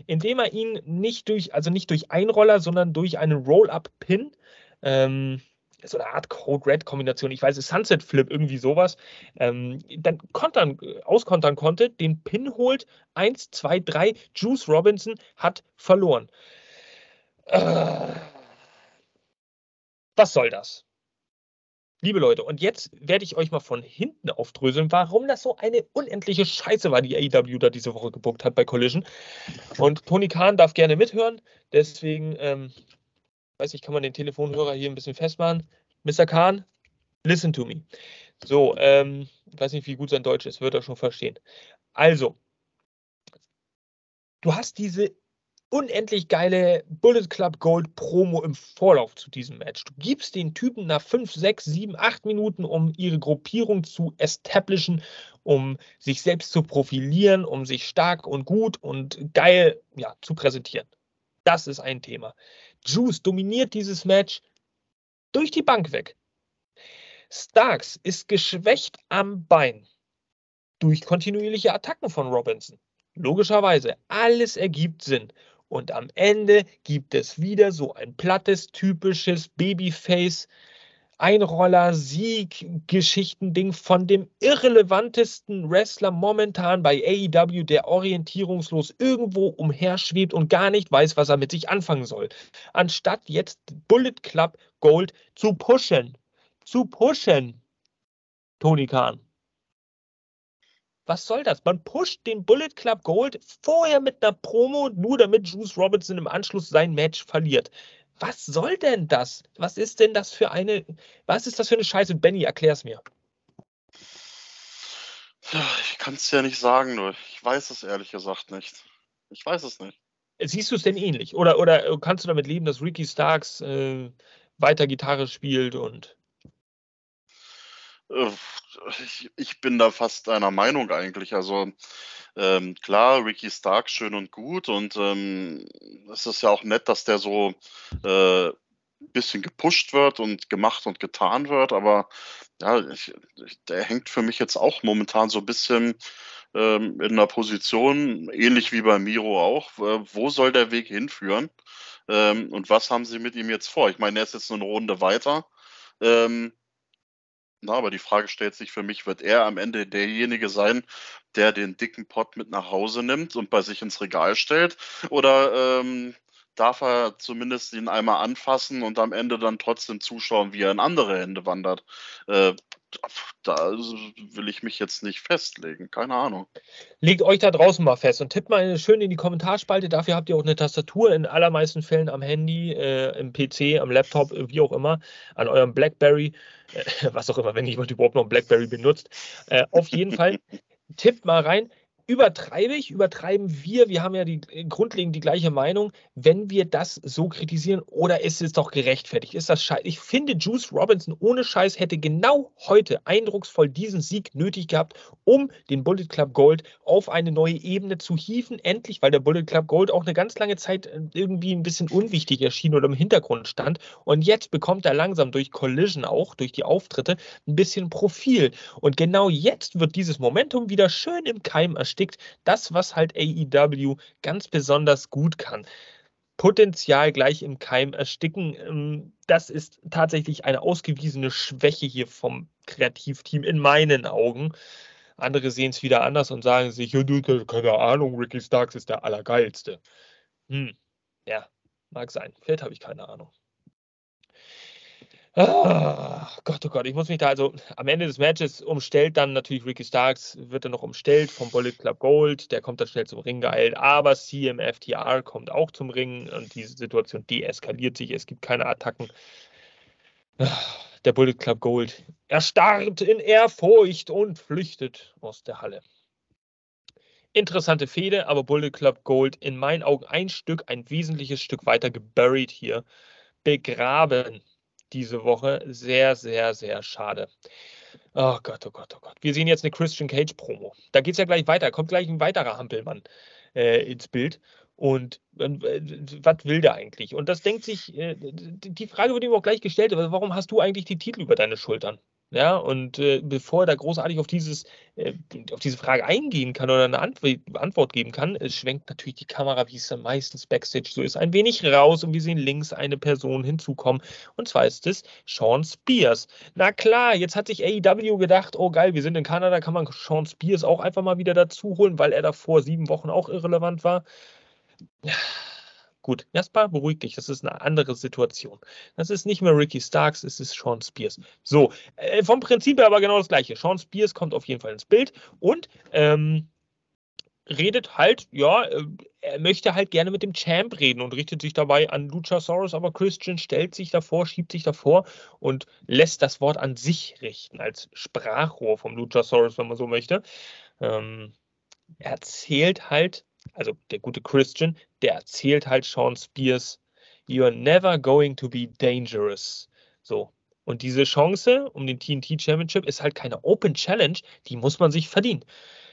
indem er ihn nicht durch, also nicht durch Einroller, sondern durch einen Roll-Up-Pin, ähm, so eine Art Code-Red-Kombination, ich weiß es, Sunset Flip, irgendwie sowas, ähm, dann kontern, auskontern konnte, den Pin holt, 1, 2, 3, Juice Robinson hat verloren. Äh, was soll das? Liebe Leute, und jetzt werde ich euch mal von hinten aufdröseln, warum das so eine unendliche Scheiße war, die AEW da diese Woche gebuckt hat bei Collision. Und Tony Khan darf gerne mithören, deswegen, ähm, weiß ich, kann man den Telefonhörer hier ein bisschen festmachen. Mr. Khan, listen to me. So, ähm, weiß nicht, wie gut sein Deutsch ist, wird er schon verstehen. Also, du hast diese unendlich geile Bullet Club Gold Promo im Vorlauf zu diesem Match. Du gibst den Typen nach 5, 6, 7, 8 Minuten, um ihre Gruppierung zu establishen, um sich selbst zu profilieren, um sich stark und gut und geil ja, zu präsentieren. Das ist ein Thema. Juice dominiert dieses Match durch die Bank weg. Starks ist geschwächt am Bein durch kontinuierliche Attacken von Robinson. Logischerweise, alles ergibt Sinn. Und am Ende gibt es wieder so ein plattes, typisches Babyface. Einroller, Sieg, Geschichtending von dem irrelevantesten Wrestler momentan bei AEW, der orientierungslos irgendwo umherschwebt und gar nicht weiß, was er mit sich anfangen soll. Anstatt jetzt Bullet Club Gold zu pushen. Zu pushen. Tony Khan. Was soll das? Man pusht den Bullet Club Gold vorher mit einer Promo, nur damit Juice Robinson im Anschluss sein Match verliert. Was soll denn das? Was ist denn das für eine, was ist das für eine Scheiße? Benny, erklär's mir. Ich kann es ja nicht sagen, nur ich weiß es ehrlich gesagt nicht. Ich weiß es nicht. Siehst du es denn ähnlich? Oder, oder kannst du damit leben, dass Ricky Starks äh, weiter Gitarre spielt und äh, ich, ich, bin da fast einer Meinung eigentlich. Also ähm, klar, Ricky Stark schön und gut und ähm, es ist ja auch nett, dass der so äh, bisschen gepusht wird und gemacht und getan wird, aber ja, ich, der hängt für mich jetzt auch momentan so ein bisschen ähm, in einer Position, ähnlich wie bei Miro auch. Äh, wo soll der Weg hinführen? Ähm, und was haben sie mit ihm jetzt vor? Ich meine, er ist jetzt eine Runde weiter. Ähm, na, aber die Frage stellt sich für mich, wird er am Ende derjenige sein, der den dicken Pott mit nach Hause nimmt und bei sich ins Regal stellt? Oder ähm, darf er zumindest ihn einmal anfassen und am Ende dann trotzdem zuschauen, wie er in andere Hände wandert? Äh, da will ich mich jetzt nicht festlegen, keine Ahnung. Legt euch da draußen mal fest und tippt mal schön in die Kommentarspalte. Dafür habt ihr auch eine Tastatur in allermeisten Fällen am Handy, äh, im PC, am Laptop, wie auch immer, an eurem Blackberry, äh, [laughs] was auch immer, wenn jemand überhaupt noch ein Blackberry benutzt. Äh, auf jeden Fall tippt mal rein, übertreibe ich, übertreiben wir, wir haben ja die, äh, grundlegend die gleiche Meinung, wenn wir das so kritisieren oder ist es doch gerechtfertigt? Ist das scheiße? Ich finde, Juice Robinson ohne Scheiß hätte genau heute eindrucksvoll diesen Sieg nötig gehabt, um den Bullet Club Gold auf eine neue Ebene zu hieven. Endlich, weil der Bullet Club Gold auch eine ganz lange Zeit äh, irgendwie ein bisschen unwichtig erschien oder im Hintergrund stand. Und jetzt bekommt er langsam durch Collision auch, durch die Auftritte, ein bisschen Profil. Und genau jetzt wird dieses Momentum wieder schön im Keim erstickt erstickt. Das, was halt AEW ganz besonders gut kann. Potenzial gleich im Keim ersticken. Ähm, das ist tatsächlich eine ausgewiesene Schwäche hier vom Kreativteam in meinen Augen. Andere sehen es wieder anders und sagen sich, keine Ahnung, Ricky Starks ist der Allergeilste. Hm, ja, mag sein. Vielleicht habe ich keine Ahnung. Gott, oh Gott, ich muss mich da also am Ende des Matches umstellt dann natürlich Ricky Starks, wird dann noch umstellt vom Bullet Club Gold, der kommt dann schnell zum Ring geeilt, aber CMFTR kommt auch zum Ring und diese Situation deeskaliert sich, es gibt keine Attacken. Der Bullet Club Gold erstarrt in Ehrfurcht und flüchtet aus der Halle. Interessante Fehde, aber Bullet Club Gold in meinen Augen ein Stück, ein wesentliches Stück weiter geburied hier, begraben diese Woche. Sehr, sehr, sehr schade. Oh Gott, oh Gott, oh Gott. Wir sehen jetzt eine Christian Cage Promo. Da geht es ja gleich weiter. Kommt gleich ein weiterer Hampelmann äh, ins Bild. Und äh, was will der eigentlich? Und das denkt sich, äh, die Frage wird ihm auch gleich gestellt, warum hast du eigentlich die Titel über deine Schultern? Ja, und äh, bevor er da großartig auf, dieses, äh, auf diese Frage eingehen kann oder eine Antw Antwort geben kann, äh, schwenkt natürlich die Kamera, wie es dann meistens Backstage so ist, ein wenig raus und wir sehen links eine Person hinzukommen. Und zwar ist es Sean Spears. Na klar, jetzt hat sich AEW gedacht, oh geil, wir sind in Kanada, kann man Sean Spears auch einfach mal wieder dazu holen, weil er da vor sieben Wochen auch irrelevant war. Ja Gut, Jasper, beruhig dich, das ist eine andere Situation. Das ist nicht mehr Ricky Starks, es ist Sean Spears. So, äh, vom Prinzip her aber genau das gleiche. Sean Spears kommt auf jeden Fall ins Bild und ähm, redet halt, ja, äh, er möchte halt gerne mit dem Champ reden und richtet sich dabei an Luchasaurus, aber Christian stellt sich davor, schiebt sich davor und lässt das Wort an sich richten, als Sprachrohr vom Luchasaurus, wenn man so möchte. Ähm, er erzählt halt also der gute Christian, der erzählt halt Sean Spears, you're never going to be dangerous. So. Und diese Chance um den TNT Championship ist halt keine Open Challenge, die muss man sich verdienen.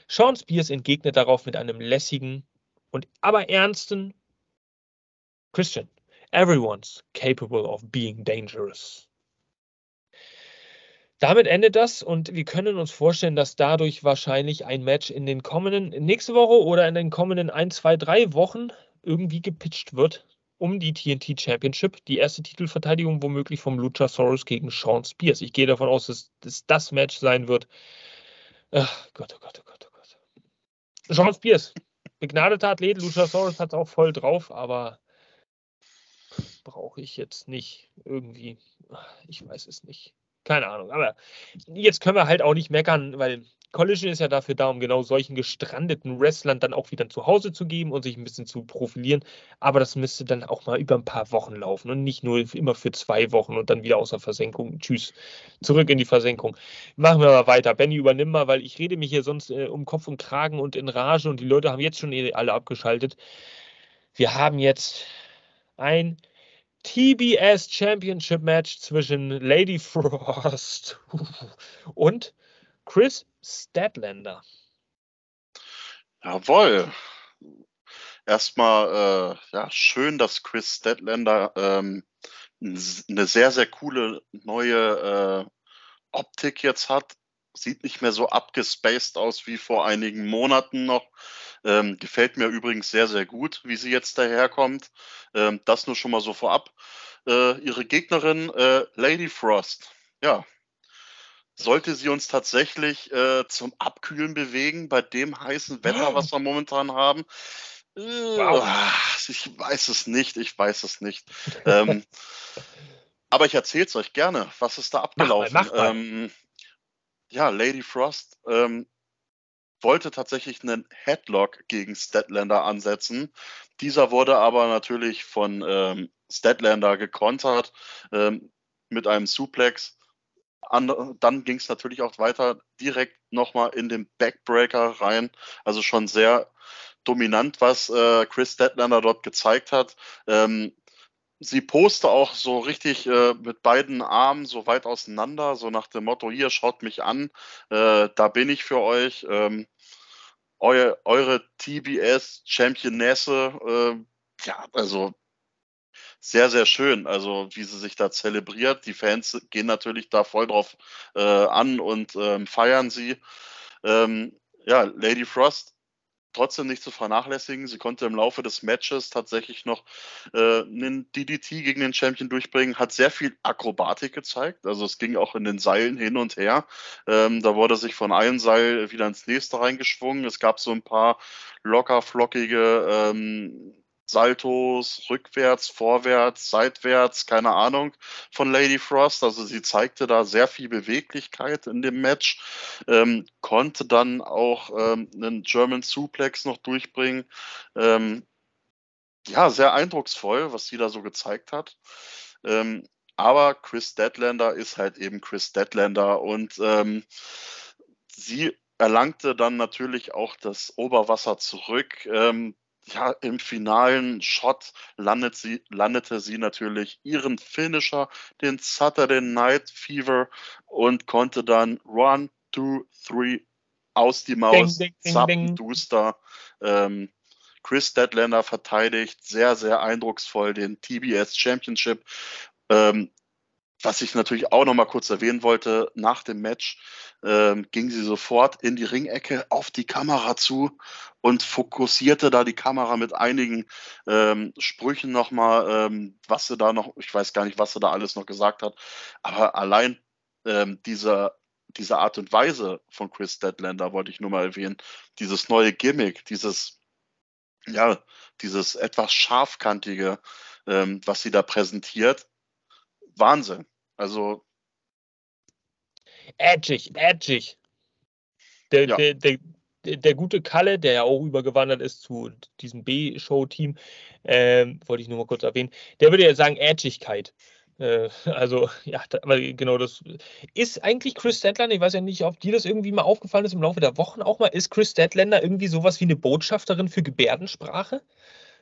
Sean Spears entgegnet darauf mit einem lässigen und aber ernsten Christian. Everyone's capable of being dangerous. Damit endet das und wir können uns vorstellen, dass dadurch wahrscheinlich ein Match in den kommenden, nächste Woche oder in den kommenden ein, zwei, drei Wochen irgendwie gepitcht wird um die TNT Championship. Die erste Titelverteidigung womöglich vom Luchasaurus gegen Sean Spears. Ich gehe davon aus, dass das das Match sein wird. Ach Gott, oh Gott, oh Gott, oh Gott. Sean Spears, begnadeter Athlet. Luchasaurus hat es auch voll drauf, aber brauche ich jetzt nicht irgendwie. Ich weiß es nicht. Keine Ahnung. Aber jetzt können wir halt auch nicht meckern, weil Collision ist ja dafür da, um genau solchen gestrandeten Wrestlern dann auch wieder zu Hause zu geben und sich ein bisschen zu profilieren. Aber das müsste dann auch mal über ein paar Wochen laufen und nicht nur immer für zwei Wochen und dann wieder außer Versenkung. Tschüss. Zurück in die Versenkung. Machen wir mal weiter. Benny, übernimm mal, weil ich rede mich hier sonst äh, um Kopf und Kragen und in Rage und die Leute haben jetzt schon eh alle abgeschaltet. Wir haben jetzt ein TBS Championship Match zwischen Lady [laughs] Frost und Chris Statlander. Jawohl. Erstmal, äh, ja, schön, dass Chris Statlander ähm, eine sehr, sehr coole neue äh, Optik jetzt hat. Sieht nicht mehr so abgespaced aus wie vor einigen Monaten noch. Ähm, gefällt mir übrigens sehr, sehr gut, wie sie jetzt daherkommt. Ähm, das nur schon mal so vorab. Äh, ihre Gegnerin äh, Lady Frost. Ja. Sollte sie uns tatsächlich äh, zum Abkühlen bewegen bei dem heißen Wetter, was wir momentan haben? Äh, wow. Ich weiß es nicht, ich weiß es nicht. ähm, [laughs] aber ich erzähle es euch gerne, was ist da abgelaufen. Mach mal, mach mal. Ähm, ja, Lady Frost ähm, wollte tatsächlich einen Headlock gegen Statlander ansetzen. Dieser wurde aber natürlich von ähm, Statlander gekontert ähm, mit einem Suplex. An, dann ging es natürlich auch weiter direkt nochmal in den Backbreaker rein. Also schon sehr dominant, was äh, Chris Deadlander dort gezeigt hat. Ähm, sie poste auch so richtig äh, mit beiden Armen so weit auseinander, so nach dem Motto, hier schaut mich an, äh, da bin ich für euch. Ähm, eu, eure TBS Championesse, äh, ja, also sehr, sehr schön, also wie sie sich da zelebriert. Die Fans gehen natürlich da voll drauf äh, an und ähm, feiern sie. Ähm, ja, Lady Frost trotzdem nicht zu vernachlässigen. Sie konnte im Laufe des Matches tatsächlich noch äh, einen DDT gegen den Champion durchbringen, hat sehr viel Akrobatik gezeigt. Also es ging auch in den Seilen hin und her. Ähm, da wurde sich von einem Seil wieder ins nächste reingeschwungen. Es gab so ein paar locker flockige ähm, Saltos, rückwärts, vorwärts, seitwärts, keine Ahnung, von Lady Frost. Also sie zeigte da sehr viel Beweglichkeit in dem Match, ähm, konnte dann auch ähm, einen German Suplex noch durchbringen. Ähm, ja, sehr eindrucksvoll, was sie da so gezeigt hat. Ähm, aber Chris Deadlander ist halt eben Chris Deadlander und ähm, sie erlangte dann natürlich auch das Oberwasser zurück. Ähm, ja, im finalen Shot landet sie, landete sie natürlich ihren Finisher, den Saturday Night Fever, und konnte dann One, Two, Three aus die Maus, ding, ding, ding, Duster. Ähm, Chris Deadlander verteidigt sehr, sehr eindrucksvoll den TBS Championship. Ähm, was ich natürlich auch noch mal kurz erwähnen wollte, nach dem Match ähm, ging sie sofort in die Ringecke auf die Kamera zu und fokussierte da die Kamera mit einigen ähm, Sprüchen nochmal, ähm, was sie da noch, ich weiß gar nicht, was sie da alles noch gesagt hat, aber allein ähm, diese, diese Art und Weise von Chris Deadlander wollte ich nur mal erwähnen, dieses neue Gimmick, dieses, ja, dieses etwas scharfkantige, ähm, was sie da präsentiert, Wahnsinn. Also edgig, edgig. Der, ja. der, der, der, gute Kalle, der ja auch übergewandert ist zu diesem B-Show-Team, ähm, wollte ich nur mal kurz erwähnen, der würde ja sagen Edgigkeit. Äh, also, ja, aber genau das ist eigentlich Chris Statlander. Ich weiß ja nicht, ob dir das irgendwie mal aufgefallen ist im Laufe der Wochen auch mal. Ist Chris Statlander irgendwie sowas wie eine Botschafterin für Gebärdensprache?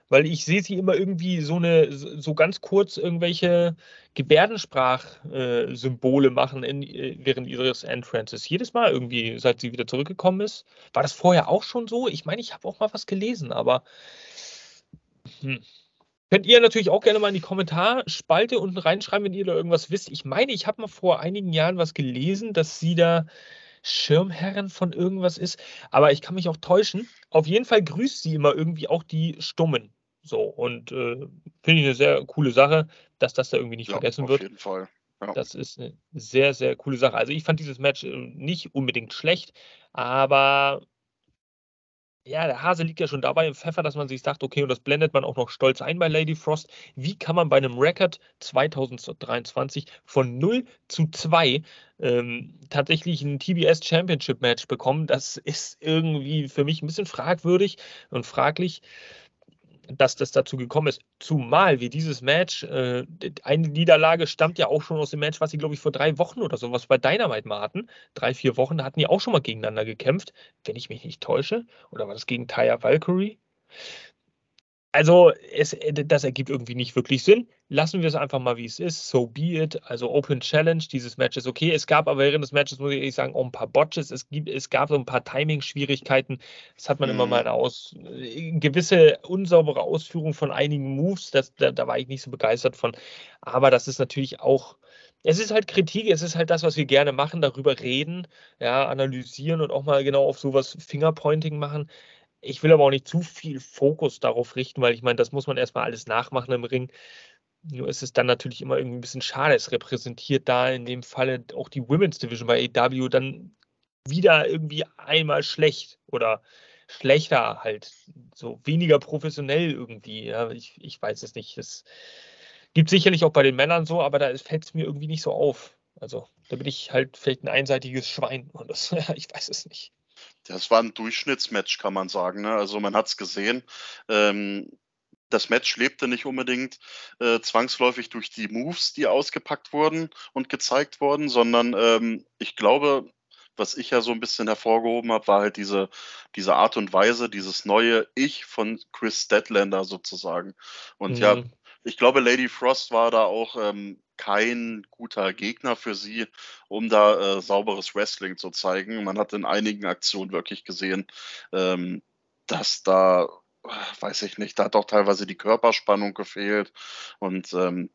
Weil ich sehe sie immer irgendwie so eine, so ganz kurz irgendwelche Gebärdensprachsymbole machen in, äh, während ihres Entrances. Jedes Mal irgendwie, seit sie wieder zurückgekommen ist. War das vorher auch schon so? Ich meine, ich habe auch mal was gelesen, aber hm. Könnt ihr natürlich auch gerne mal in die Kommentarspalte unten reinschreiben, wenn ihr da irgendwas wisst. Ich meine, ich habe mal vor einigen Jahren was gelesen, dass sie da Schirmherrin von irgendwas ist, aber ich kann mich auch täuschen. Auf jeden Fall grüßt sie immer irgendwie auch die Stummen. So, und äh, finde ich eine sehr coole Sache, dass das da irgendwie nicht ja, vergessen wird. Auf jeden Fall. Ja. Das ist eine sehr, sehr coole Sache. Also ich fand dieses Match äh, nicht unbedingt schlecht, aber ja, der Hase liegt ja schon dabei im Pfeffer, dass man sich sagt, okay, und das blendet man auch noch stolz ein bei Lady Frost. Wie kann man bei einem Record 2023 von 0 zu 2 ähm, tatsächlich ein TBS Championship Match bekommen? Das ist irgendwie für mich ein bisschen fragwürdig und fraglich dass das dazu gekommen ist. Zumal wie dieses Match, äh, eine Niederlage stammt ja auch schon aus dem Match, was sie, glaube ich, vor drei Wochen oder sowas bei Dynamite mal hatten. Drei, vier Wochen, hatten die auch schon mal gegeneinander gekämpft, wenn ich mich nicht täusche. Oder war das gegen Taya Valkyrie? Also, es, äh, das ergibt irgendwie nicht wirklich Sinn. Lassen wir es einfach mal, wie es ist. So be it. Also, Open Challenge. Dieses Match ist okay. Es gab aber während des Matches, muss ich ehrlich sagen, auch ein paar Botches. Es, gibt, es gab so ein paar Timing-Schwierigkeiten. Das hat man mhm. immer mal aus. Äh, gewisse unsaubere Ausführung von einigen Moves. Das, da, da war ich nicht so begeistert von. Aber das ist natürlich auch. Es ist halt Kritik, es ist halt das, was wir gerne machen, darüber reden, ja, analysieren und auch mal genau auf sowas Fingerpointing machen. Ich will aber auch nicht zu viel Fokus darauf richten, weil ich meine, das muss man erstmal alles nachmachen im Ring. Nur ist es dann natürlich immer irgendwie ein bisschen schade. Es repräsentiert da in dem Falle auch die Women's Division bei AW dann wieder irgendwie einmal schlecht oder schlechter halt. So weniger professionell irgendwie. Ja, ich, ich weiß es nicht. Es gibt sicherlich auch bei den Männern so, aber da fällt es mir irgendwie nicht so auf. Also da bin ich halt vielleicht ein einseitiges Schwein und das, [laughs] ich weiß es nicht. Das war ein Durchschnittsmatch, kann man sagen. Ne? Also man hat es gesehen. Ähm, das Match lebte nicht unbedingt äh, zwangsläufig durch die Moves, die ausgepackt wurden und gezeigt wurden, sondern ähm, ich glaube, was ich ja so ein bisschen hervorgehoben habe, war halt diese, diese Art und Weise, dieses neue Ich von Chris Statlander sozusagen. Und mhm. ja, ich glaube, Lady Frost war da auch ähm, kein guter Gegner für sie, um da äh, sauberes Wrestling zu zeigen. Man hat in einigen Aktionen wirklich gesehen, ähm, dass da, weiß ich nicht, da hat auch teilweise die Körperspannung gefehlt. Und ähm,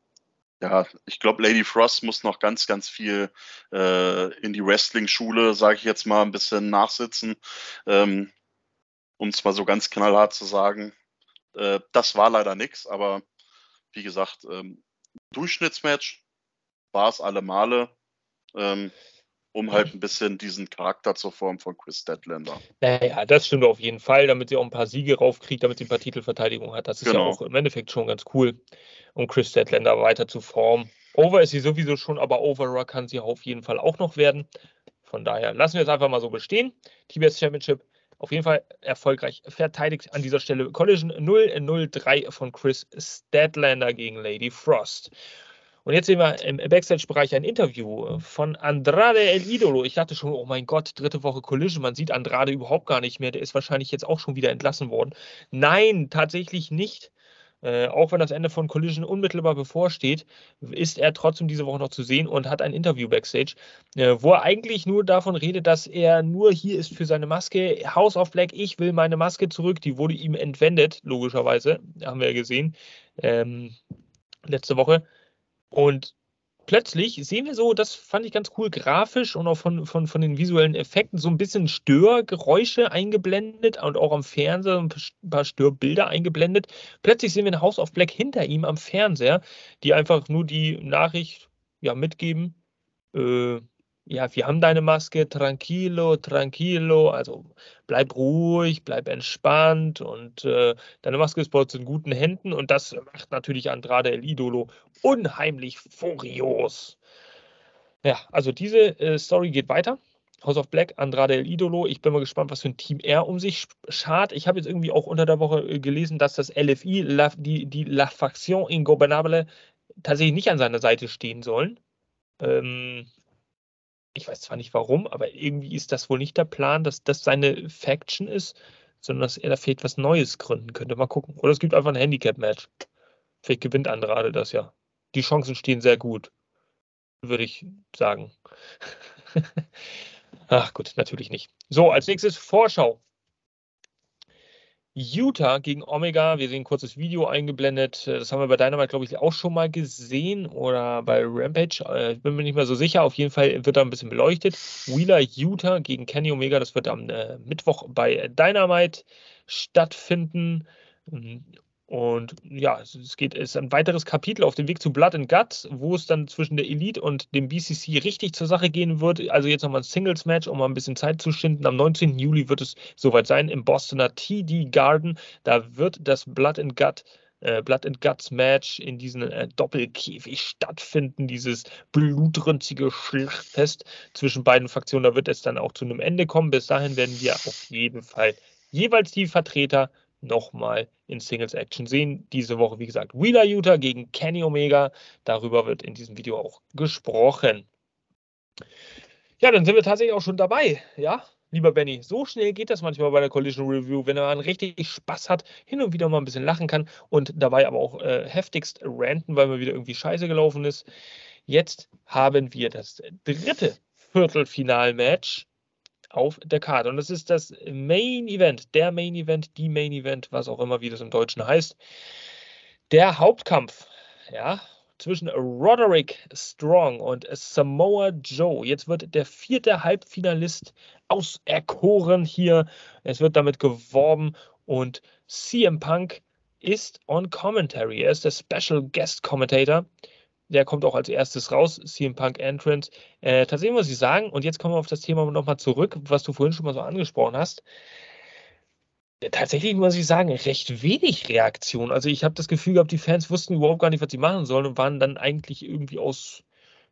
ja, ich glaube, Lady Frost muss noch ganz, ganz viel äh, in die Wrestling-Schule, sage ich jetzt mal, ein bisschen nachsitzen, ähm, um es mal so ganz knallhart zu sagen. Äh, das war leider nichts, aber wie gesagt, ähm, Durchschnittsmatch war es alle Male. Ähm, um halt ein bisschen diesen Charakter zur Form von Chris Deadlander. Naja, das stimmt auf jeden Fall, damit sie auch ein paar Siege raufkriegt, damit sie ein paar Titelverteidigungen hat. Das ist genau. ja auch im Endeffekt schon ganz cool, um Chris Deadlander weiter zu formen. Over ist sie sowieso schon, aber Overer kann sie auf jeden Fall auch noch werden. Von daher lassen wir es einfach mal so bestehen. TBS Championship auf jeden Fall erfolgreich verteidigt an dieser Stelle. Collision 0-0-3 von Chris Stadlander gegen Lady Frost. Und jetzt sehen wir im Backstage-Bereich ein Interview von Andrade El Idolo. Ich dachte schon, oh mein Gott, dritte Woche Collision, man sieht Andrade überhaupt gar nicht mehr. Der ist wahrscheinlich jetzt auch schon wieder entlassen worden. Nein, tatsächlich nicht. Äh, auch wenn das Ende von Collision unmittelbar bevorsteht, ist er trotzdem diese Woche noch zu sehen und hat ein Interview backstage, äh, wo er eigentlich nur davon redet, dass er nur hier ist für seine Maske. House of Black, ich will meine Maske zurück. Die wurde ihm entwendet, logischerweise, haben wir ja gesehen, ähm, letzte Woche. Und plötzlich sehen wir so, das fand ich ganz cool, grafisch und auch von, von, von den visuellen Effekten, so ein bisschen Störgeräusche eingeblendet und auch am Fernseher ein paar Störbilder eingeblendet. Plötzlich sehen wir ein House of Black hinter ihm am Fernseher, die einfach nur die Nachricht ja, mitgeben. Äh, ja, wir haben deine Maske, tranquilo, tranquilo, also bleib ruhig, bleib entspannt und äh, deine Maske ist bei uns in guten Händen und das macht natürlich Andrade El Idolo unheimlich furios. Ja, also diese äh, Story geht weiter. House of Black, Andrade El Idolo. Ich bin mal gespannt, was für ein Team er um sich schart. Ich habe jetzt irgendwie auch unter der Woche äh, gelesen, dass das LFI, La, die, die La Faction Ingobernable, tatsächlich nicht an seiner Seite stehen sollen. Ähm, ich weiß zwar nicht warum, aber irgendwie ist das wohl nicht der Plan, dass das seine Faction ist, sondern dass er da vielleicht was Neues gründen könnte. Mal gucken. Oder es gibt einfach ein Handicap-Match. Vielleicht gewinnt Andrade das ja. Die Chancen stehen sehr gut, würde ich sagen. [laughs] Ach gut, natürlich nicht. So, als nächstes Vorschau. Utah gegen Omega. Wir sehen ein kurzes Video eingeblendet. Das haben wir bei Dynamite, glaube ich, auch schon mal gesehen oder bei Rampage. Äh, ich bin mir nicht mehr so sicher. Auf jeden Fall wird da ein bisschen beleuchtet. Wheeler Utah gegen Kenny Omega. Das wird am äh, Mittwoch bei Dynamite stattfinden. Und ja, es geht, es ist ein weiteres Kapitel auf dem Weg zu Blood and Guts, wo es dann zwischen der Elite und dem BCC richtig zur Sache gehen wird. Also jetzt nochmal ein Singles-Match, um mal ein bisschen Zeit zu schinden. Am 19. Juli wird es soweit sein im Bostoner TD Garden. Da wird das Blood and Gut äh, Blood and Guts Match in diesem äh, Doppelkäfig stattfinden, dieses blutrünstige Schlachtfest zwischen beiden Fraktionen. Da wird es dann auch zu einem Ende kommen. Bis dahin werden wir auf jeden Fall jeweils die Vertreter nochmal in Singles Action sehen. Diese Woche, wie gesagt, Wheeler Utah gegen Kenny Omega. Darüber wird in diesem Video auch gesprochen. Ja, dann sind wir tatsächlich auch schon dabei. Ja, lieber Benny, so schnell geht das manchmal bei der Collision Review, wenn man richtig Spaß hat, hin und wieder mal ein bisschen lachen kann und dabei aber auch äh, heftigst ranten, weil mir wieder irgendwie scheiße gelaufen ist. Jetzt haben wir das dritte Viertelfinalmatch auf der Karte. Und das ist das Main Event, der Main Event, die Main Event, was auch immer, wie das im Deutschen heißt. Der Hauptkampf, ja, zwischen Roderick Strong und Samoa Joe. Jetzt wird der vierte Halbfinalist auserkoren hier. Es wird damit geworben und CM Punk ist on Commentary. Er ist der Special Guest Commentator. Der kommt auch als erstes raus, CM Punk Entrance. Äh, tatsächlich muss ich sagen, und jetzt kommen wir auf das Thema nochmal zurück, was du vorhin schon mal so angesprochen hast. Tatsächlich muss ich sagen, recht wenig Reaktion. Also ich habe das Gefühl gehabt, die Fans wussten überhaupt gar nicht, was sie machen sollen und waren dann eigentlich irgendwie aus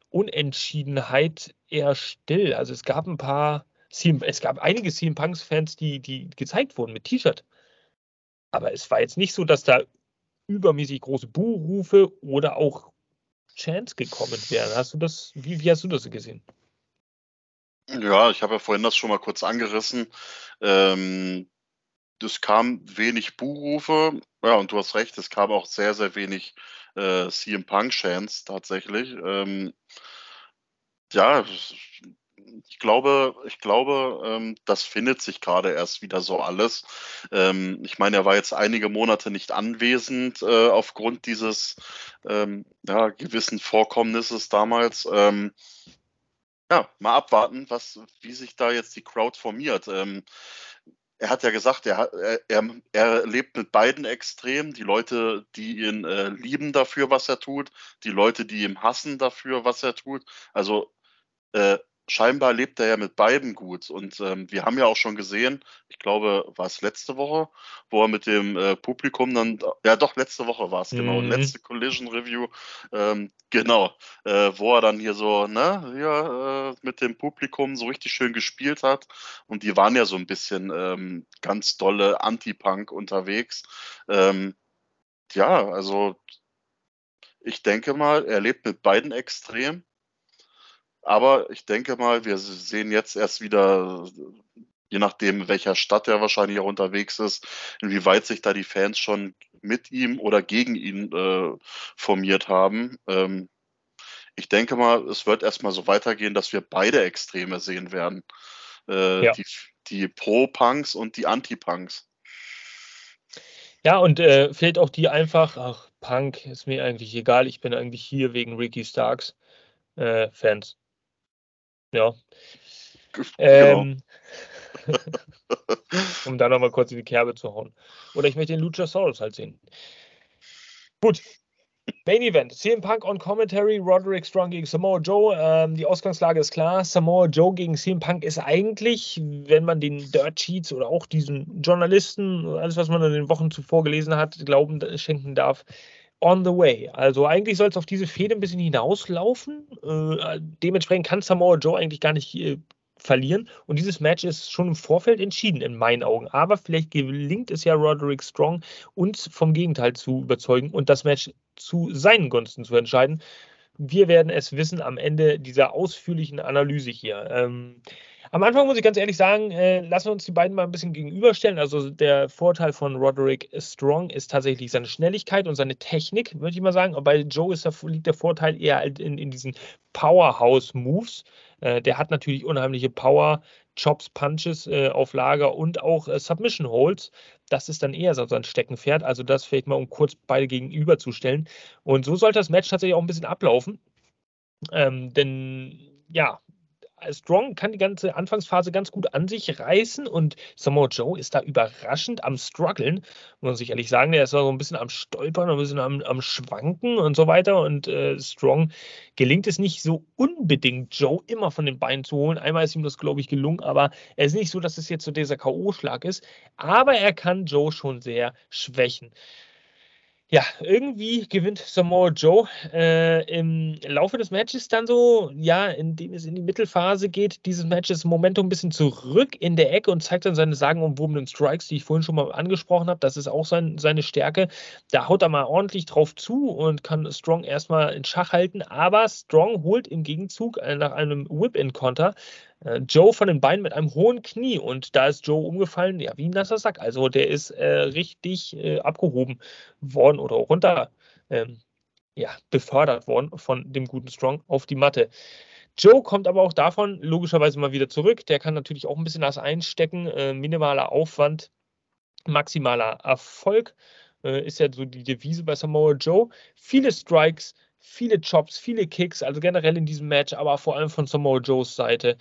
Unentschiedenheit eher still. Also es gab ein paar, es gab einige CM Punks Fans, die, die gezeigt wurden mit T-Shirt. Aber es war jetzt nicht so, dass da übermäßig große Buhrufe oder auch Chance gekommen wären. Hast du das, wie, wie hast du das gesehen? Ja, ich habe ja vorhin das schon mal kurz angerissen. Ähm, es kam wenig Buhrufe. Ja, und du hast recht, es kam auch sehr, sehr wenig äh, CM Punk-Chance tatsächlich. Ähm, ja, ich glaube, ich glaube, ähm, das findet sich gerade erst wieder so alles. Ähm, ich meine, er war jetzt einige Monate nicht anwesend äh, aufgrund dieses ähm, ja, gewissen Vorkommnisses damals. Ähm, ja, mal abwarten, was, wie sich da jetzt die Crowd formiert. Ähm, er hat ja gesagt, er, er, er lebt mit beiden Extremen. Die Leute, die ihn äh, lieben dafür, was er tut, die Leute, die ihn hassen dafür, was er tut. Also äh, scheinbar lebt er ja mit beiden gut. Und ähm, wir haben ja auch schon gesehen, ich glaube, war es letzte Woche, wo er mit dem äh, Publikum dann, ja doch, letzte Woche war es, genau, mhm. letzte Collision Review, ähm, genau, äh, wo er dann hier so, ne, ja, äh, mit dem Publikum so richtig schön gespielt hat. Und die waren ja so ein bisschen ähm, ganz dolle Anti-Punk unterwegs. Ähm, ja, also ich denke mal, er lebt mit beiden extrem. Aber ich denke mal, wir sehen jetzt erst wieder, je nachdem, in welcher Stadt er wahrscheinlich auch unterwegs ist, inwieweit sich da die Fans schon mit ihm oder gegen ihn äh, formiert haben. Ähm, ich denke mal, es wird erstmal so weitergehen, dass wir beide Extreme sehen werden. Äh, ja. Die, die Pro-Punks und die Anti-Punks. Ja, und äh, fehlt auch die einfach, ach, Punk ist mir eigentlich egal, ich bin eigentlich hier wegen Ricky Starks äh, Fans. Ja. [laughs] Genau. Ähm, [laughs] um da nochmal kurz in die Kerbe zu hauen. Oder ich möchte den Luchasaurus halt sehen. Gut. Main Event. CM Punk on Commentary, Roderick Strong gegen Samoa Joe. Ähm, die Ausgangslage ist klar. Samoa Joe gegen CM Punk ist eigentlich, wenn man den Dirt Sheets oder auch diesen Journalisten, alles, was man in den Wochen zuvor gelesen hat, Glauben schenken darf, on the way. Also eigentlich soll es auf diese Fehde ein bisschen hinauslaufen. Äh, dementsprechend kann Samoa Joe eigentlich gar nicht äh, verlieren. Und dieses Match ist schon im Vorfeld entschieden in meinen Augen. Aber vielleicht gelingt es ja Roderick Strong, uns vom Gegenteil zu überzeugen und das Match zu seinen Gunsten zu entscheiden. Wir werden es wissen am Ende dieser ausführlichen Analyse hier. Ähm, am Anfang muss ich ganz ehrlich sagen, äh, lassen wir uns die beiden mal ein bisschen gegenüberstellen. Also der Vorteil von Roderick Strong ist tatsächlich seine Schnelligkeit und seine Technik, würde ich mal sagen. Und bei Joe ist liegt der Vorteil eher in, in diesen Powerhouse-Moves. Äh, der hat natürlich unheimliche Power, Chops, Punches äh, auf Lager und auch äh, Submission Holds. Das ist dann eher so sein Steckenpferd. Also das vielleicht mal, um kurz beide gegenüberzustellen. Und so sollte das Match tatsächlich auch ein bisschen ablaufen. Ähm, denn ja, Strong kann die ganze Anfangsphase ganz gut an sich reißen und Samoa Joe ist da überraschend am struggeln, muss man sich ehrlich sagen. Der ist so ein bisschen am Stolpern, ein bisschen am, am Schwanken und so weiter. Und äh, Strong gelingt es nicht so unbedingt, Joe immer von den Beinen zu holen. Einmal ist ihm das, glaube ich, gelungen, aber es ist nicht so, dass es jetzt so dieser K.O.-Schlag ist. Aber er kann Joe schon sehr schwächen ja, irgendwie gewinnt Samoa Joe äh, im Laufe des Matches dann so, ja, indem es in die Mittelphase geht, dieses Matches Momentum ein bisschen zurück in der Ecke und zeigt dann seine sagenumwobenen Strikes, die ich vorhin schon mal angesprochen habe. Das ist auch sein, seine Stärke. Da haut er mal ordentlich drauf zu und kann Strong erstmal in Schach halten, aber Strong holt im Gegenzug äh, nach einem Whip-In-Konter äh, Joe von den Beinen mit einem hohen Knie und da ist Joe umgefallen, ja, wie ein nasser Sack. Also der ist äh, richtig äh, abgehoben worden oder runter ähm, ja, befördert worden von dem guten Strong auf die Matte. Joe kommt aber auch davon logischerweise mal wieder zurück. Der kann natürlich auch ein bisschen das einstecken. Äh, minimaler Aufwand, maximaler Erfolg äh, ist ja so die Devise bei Samoa Joe. Viele Strikes, viele Chops, viele Kicks, also generell in diesem Match, aber vor allem von Samoa Joes Seite.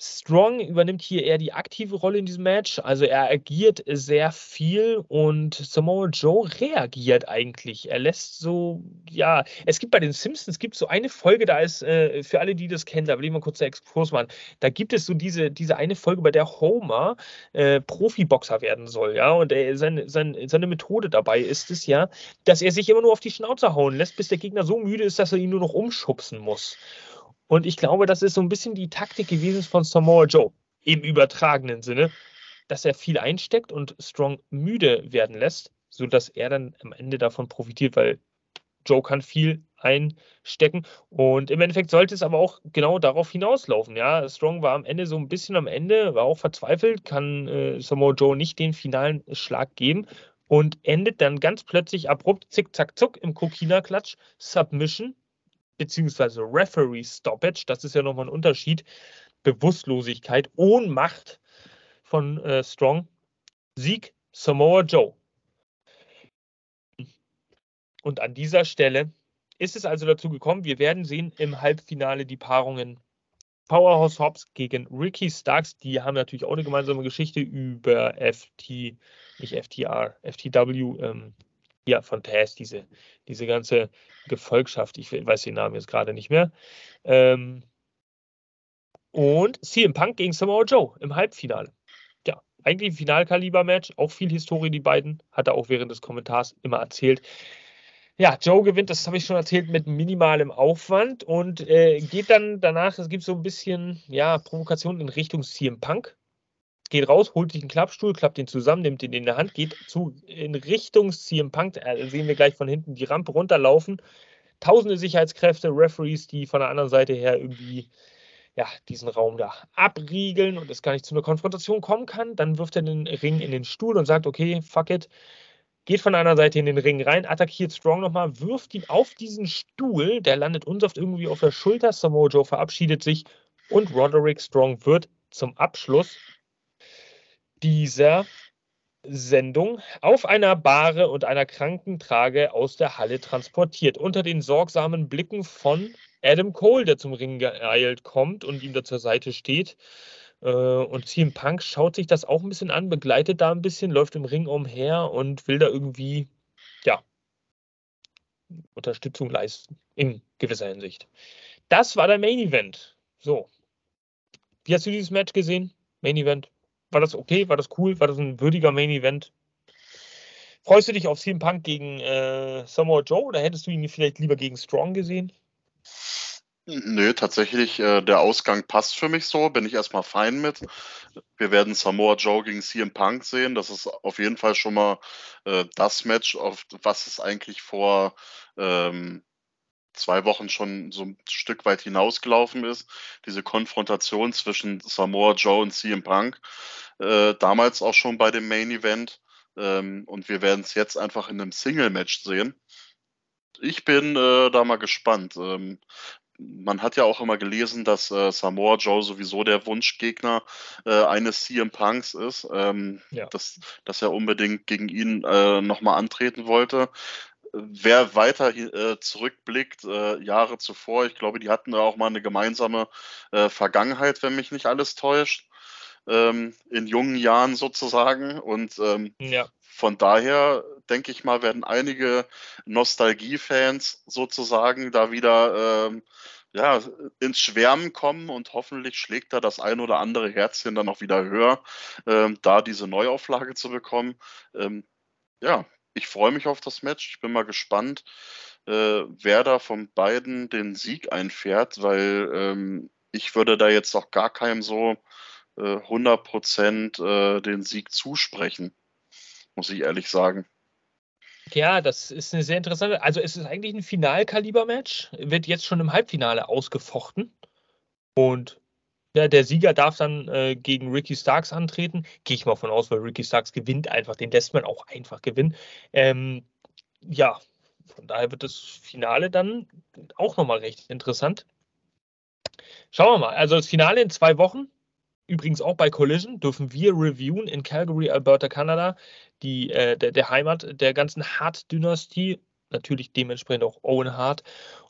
Strong übernimmt hier eher die aktive Rolle in diesem Match. Also er agiert sehr viel und Samoa Joe reagiert eigentlich. Er lässt so, ja, es gibt bei den Simpsons gibt so eine Folge, da ist, äh, für alle, die das kennen, da will ich mal kurz der Exkurs machen. Da gibt es so diese, diese eine Folge, bei der Homer äh, Profiboxer werden soll, ja. Und er, sein, sein, seine Methode dabei ist es ja, dass er sich immer nur auf die Schnauze hauen lässt, bis der Gegner so müde ist, dass er ihn nur noch umschubsen muss. Und ich glaube, das ist so ein bisschen die Taktik gewesen von Samoa Joe im übertragenen Sinne, dass er viel einsteckt und Strong müde werden lässt. sodass er dann am Ende davon profitiert, weil Joe kann viel einstecken. Und im Endeffekt sollte es aber auch genau darauf hinauslaufen. Ja, Strong war am Ende so ein bisschen am Ende, war auch verzweifelt, kann äh, Samoa Joe nicht den finalen Schlag geben und endet dann ganz plötzlich abrupt, zick, zack, zuck im Kokina-Klatsch, Submission, beziehungsweise Referee Stoppage. Das ist ja nochmal ein Unterschied. Bewusstlosigkeit, Ohnmacht von äh, Strong. Sieg Samoa Joe. Und an dieser Stelle ist es also dazu gekommen, wir werden sehen im Halbfinale die Paarungen Powerhouse Hobbs gegen Ricky Starks. Die haben natürlich auch eine gemeinsame Geschichte über FT, nicht FTR, FTW, ähm, ja, von Taz, diese, diese ganze Gefolgschaft. Ich weiß den Namen jetzt gerade nicht mehr. Ähm, und CM Punk gegen Samoa Joe im Halbfinale. Ja, eigentlich ein Finalkaliber-Match, auch viel Historie, die beiden, hat er auch während des Kommentars immer erzählt. Ja, Joe gewinnt, das habe ich schon erzählt, mit minimalem Aufwand und äh, geht dann danach, es gibt so ein bisschen, ja, Provokation in Richtung CM Punk. Geht raus, holt sich einen Klappstuhl, klappt ihn zusammen, nimmt ihn in der Hand, geht zu, in Richtung CM Punk. Äh, sehen wir gleich von hinten die Rampe runterlaufen. Tausende Sicherheitskräfte, Referees, die von der anderen Seite her irgendwie ja, diesen Raum da abriegeln und es gar nicht zu einer Konfrontation kommen kann. Dann wirft er den Ring in den Stuhl und sagt, okay, fuck it, geht von einer Seite in den Ring rein, attackiert Strong nochmal, wirft ihn auf diesen Stuhl, der landet unsaft irgendwie auf der Schulter. Samoa Joe verabschiedet sich und Roderick Strong wird zum Abschluss dieser Sendung auf einer Bahre und einer Krankentrage aus der Halle transportiert. Unter den sorgsamen Blicken von Adam Cole, der zum Ring geeilt kommt und ihm da zur Seite steht. Äh, und CM Punk schaut sich das auch ein bisschen an, begleitet da ein bisschen, läuft im Ring umher und will da irgendwie, ja, Unterstützung leisten, in gewisser Hinsicht. Das war der Main Event. So. Wie hast du dieses Match gesehen? Main Event. War das okay? War das cool? War das ein würdiger Main Event? Freust du dich auf CM Punk gegen äh, Samoa Joe oder hättest du ihn vielleicht lieber gegen Strong gesehen? Nö, tatsächlich, äh, der Ausgang passt für mich so, bin ich erstmal fein mit. Wir werden Samoa Joe gegen CM Punk sehen. Das ist auf jeden Fall schon mal äh, das Match, auf was es eigentlich vor ähm, zwei Wochen schon so ein Stück weit hinausgelaufen ist. Diese Konfrontation zwischen Samoa Joe und CM Punk. Äh, damals auch schon bei dem Main Event. Ähm, und wir werden es jetzt einfach in einem Single-Match sehen. Ich bin äh, da mal gespannt. Ähm, man hat ja auch immer gelesen, dass äh, Samoa Joe sowieso der Wunschgegner äh, eines CM Punks ist, ähm, ja. dass, dass er unbedingt gegen ihn äh, nochmal antreten wollte. Wer weiter äh, zurückblickt, äh, Jahre zuvor, ich glaube, die hatten da auch mal eine gemeinsame äh, Vergangenheit, wenn mich nicht alles täuscht, ähm, in jungen Jahren sozusagen. Und ähm, ja. von daher denke ich mal, werden einige Nostalgie-Fans sozusagen da wieder ähm, ja, ins Schwärmen kommen und hoffentlich schlägt da das ein oder andere Herzchen dann auch wieder höher, ähm, da diese Neuauflage zu bekommen. Ähm, ja, ich freue mich auf das Match. Ich bin mal gespannt, äh, wer da von beiden den Sieg einfährt, weil ähm, ich würde da jetzt auch gar keinem so äh, 100% äh, den Sieg zusprechen, muss ich ehrlich sagen. Ja, das ist eine sehr interessante. Also, es ist eigentlich ein Finalkaliber-Match, wird jetzt schon im Halbfinale ausgefochten. Und ja, der Sieger darf dann äh, gegen Ricky Starks antreten. Gehe ich mal von aus, weil Ricky Starks gewinnt einfach. Den lässt man auch einfach gewinnen. Ähm, ja, von daher wird das Finale dann auch nochmal recht interessant. Schauen wir mal. Also, das Finale in zwei Wochen. Übrigens auch bei Collision dürfen wir reviewen in Calgary, Alberta, Kanada die, äh, der, der, Heimat der ganzen Hart-Dynastie. Natürlich dementsprechend auch Owen Hart.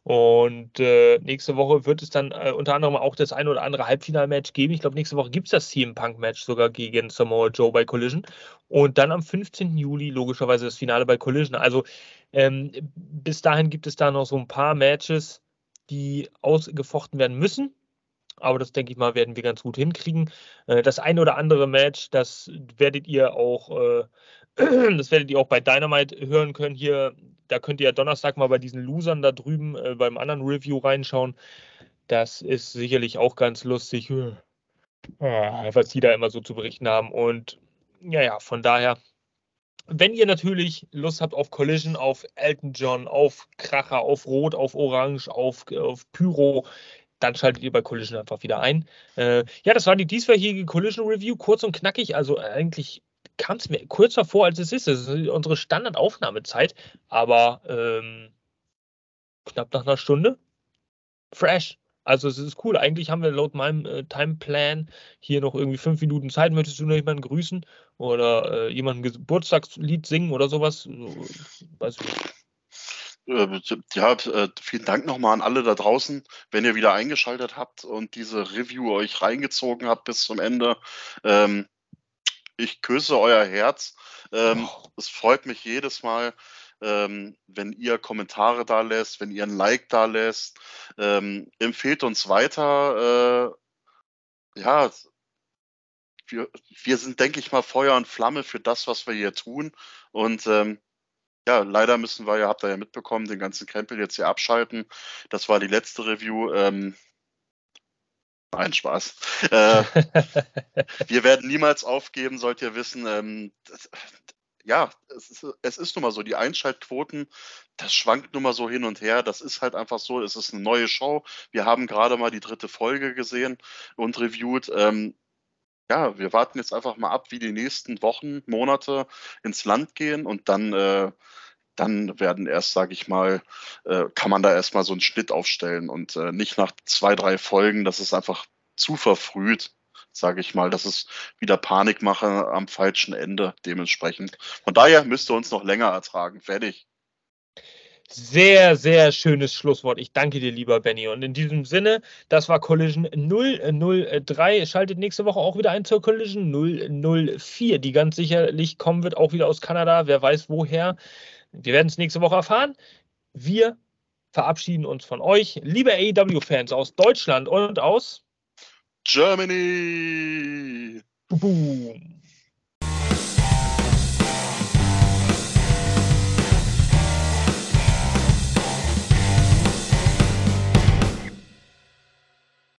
Und äh, nächste Woche wird es dann äh, unter anderem auch das ein oder andere Halbfinalmatch geben. Ich glaube, nächste Woche gibt es das CM Punk-Match sogar gegen Samoa Joe bei Collision. Und dann am 15. Juli logischerweise das Finale bei Collision. Also ähm, bis dahin gibt es da noch so ein paar Matches, die ausgefochten werden müssen aber das denke ich mal, werden wir ganz gut hinkriegen. Äh, das ein oder andere Match, das werdet ihr auch, äh, [clears throat] das werdet ihr auch bei Dynamite hören können. Hier, da könnt ihr ja Donnerstag mal bei diesen Losern da drüben äh, beim anderen Review reinschauen. Das ist sicherlich auch ganz lustig, was die da immer so zu berichten haben. Und ja, ja, von daher wenn ihr natürlich Lust habt auf Collision, auf Elton John, auf Kracher, auf Rot, auf Orange, auf, auf Pyro, dann schaltet ihr bei Collision einfach wieder ein. Äh, ja, das war die dieswöchige Collision Review, kurz und knackig. Also eigentlich kam es mir kürzer vor, als es ist. Das ist unsere Standardaufnahmezeit, aber ähm, knapp nach einer Stunde. Fresh. Also es ist cool. Eigentlich haben wir laut meinem äh, Timeplan hier noch irgendwie fünf Minuten Zeit. Möchtest du noch jemanden grüßen oder äh, jemanden Geburtstagslied singen oder sowas? Weiß ich nicht. Ja, äh, vielen Dank nochmal an alle da draußen, wenn ihr wieder eingeschaltet habt und diese Review euch reingezogen habt bis zum Ende. Ähm, ich küsse euer Herz. Ähm, oh. Es freut mich jedes Mal, ähm, wenn ihr Kommentare da lässt, wenn ihr ein Like da lässt. Ähm, empfehlt uns weiter. Äh, ja, wir, wir sind, denke ich mal, Feuer und Flamme für das, was wir hier tun. Und ähm, ja, leider müssen wir, ja, habt ihr ja mitbekommen, den ganzen Krempel jetzt hier abschalten. Das war die letzte Review. Nein, Spaß. [laughs] Äh, wir werden niemals aufgeben, sollt ihr wissen. Ähm, das, ja, es ist, es ist nun mal so, die Einschaltquoten, das schwankt nun mal so hin und her. Das ist halt einfach so, es ist eine neue Show. Wir haben gerade mal die dritte Folge gesehen und reviewed. Ähm, ja, wir warten jetzt einfach mal ab, wie die nächsten Wochen, Monate ins Land gehen und dann, äh, dann werden erst, sage ich mal, äh, kann man da erstmal so einen Schnitt aufstellen und äh, nicht nach zwei, drei Folgen, das ist einfach zu verfrüht, sage ich mal. Das ist wieder Panikmache am falschen Ende dementsprechend. Von daher müsst ihr uns noch länger ertragen. Fertig. Sehr, sehr schönes Schlusswort. Ich danke dir, lieber Benny. Und in diesem Sinne, das war Collision 003. Schaltet nächste Woche auch wieder ein zur Collision 004, die ganz sicherlich kommen wird, auch wieder aus Kanada. Wer weiß woher. Wir werden es nächste Woche erfahren. Wir verabschieden uns von euch, liebe AEW-Fans aus Deutschland und aus Germany. Boom.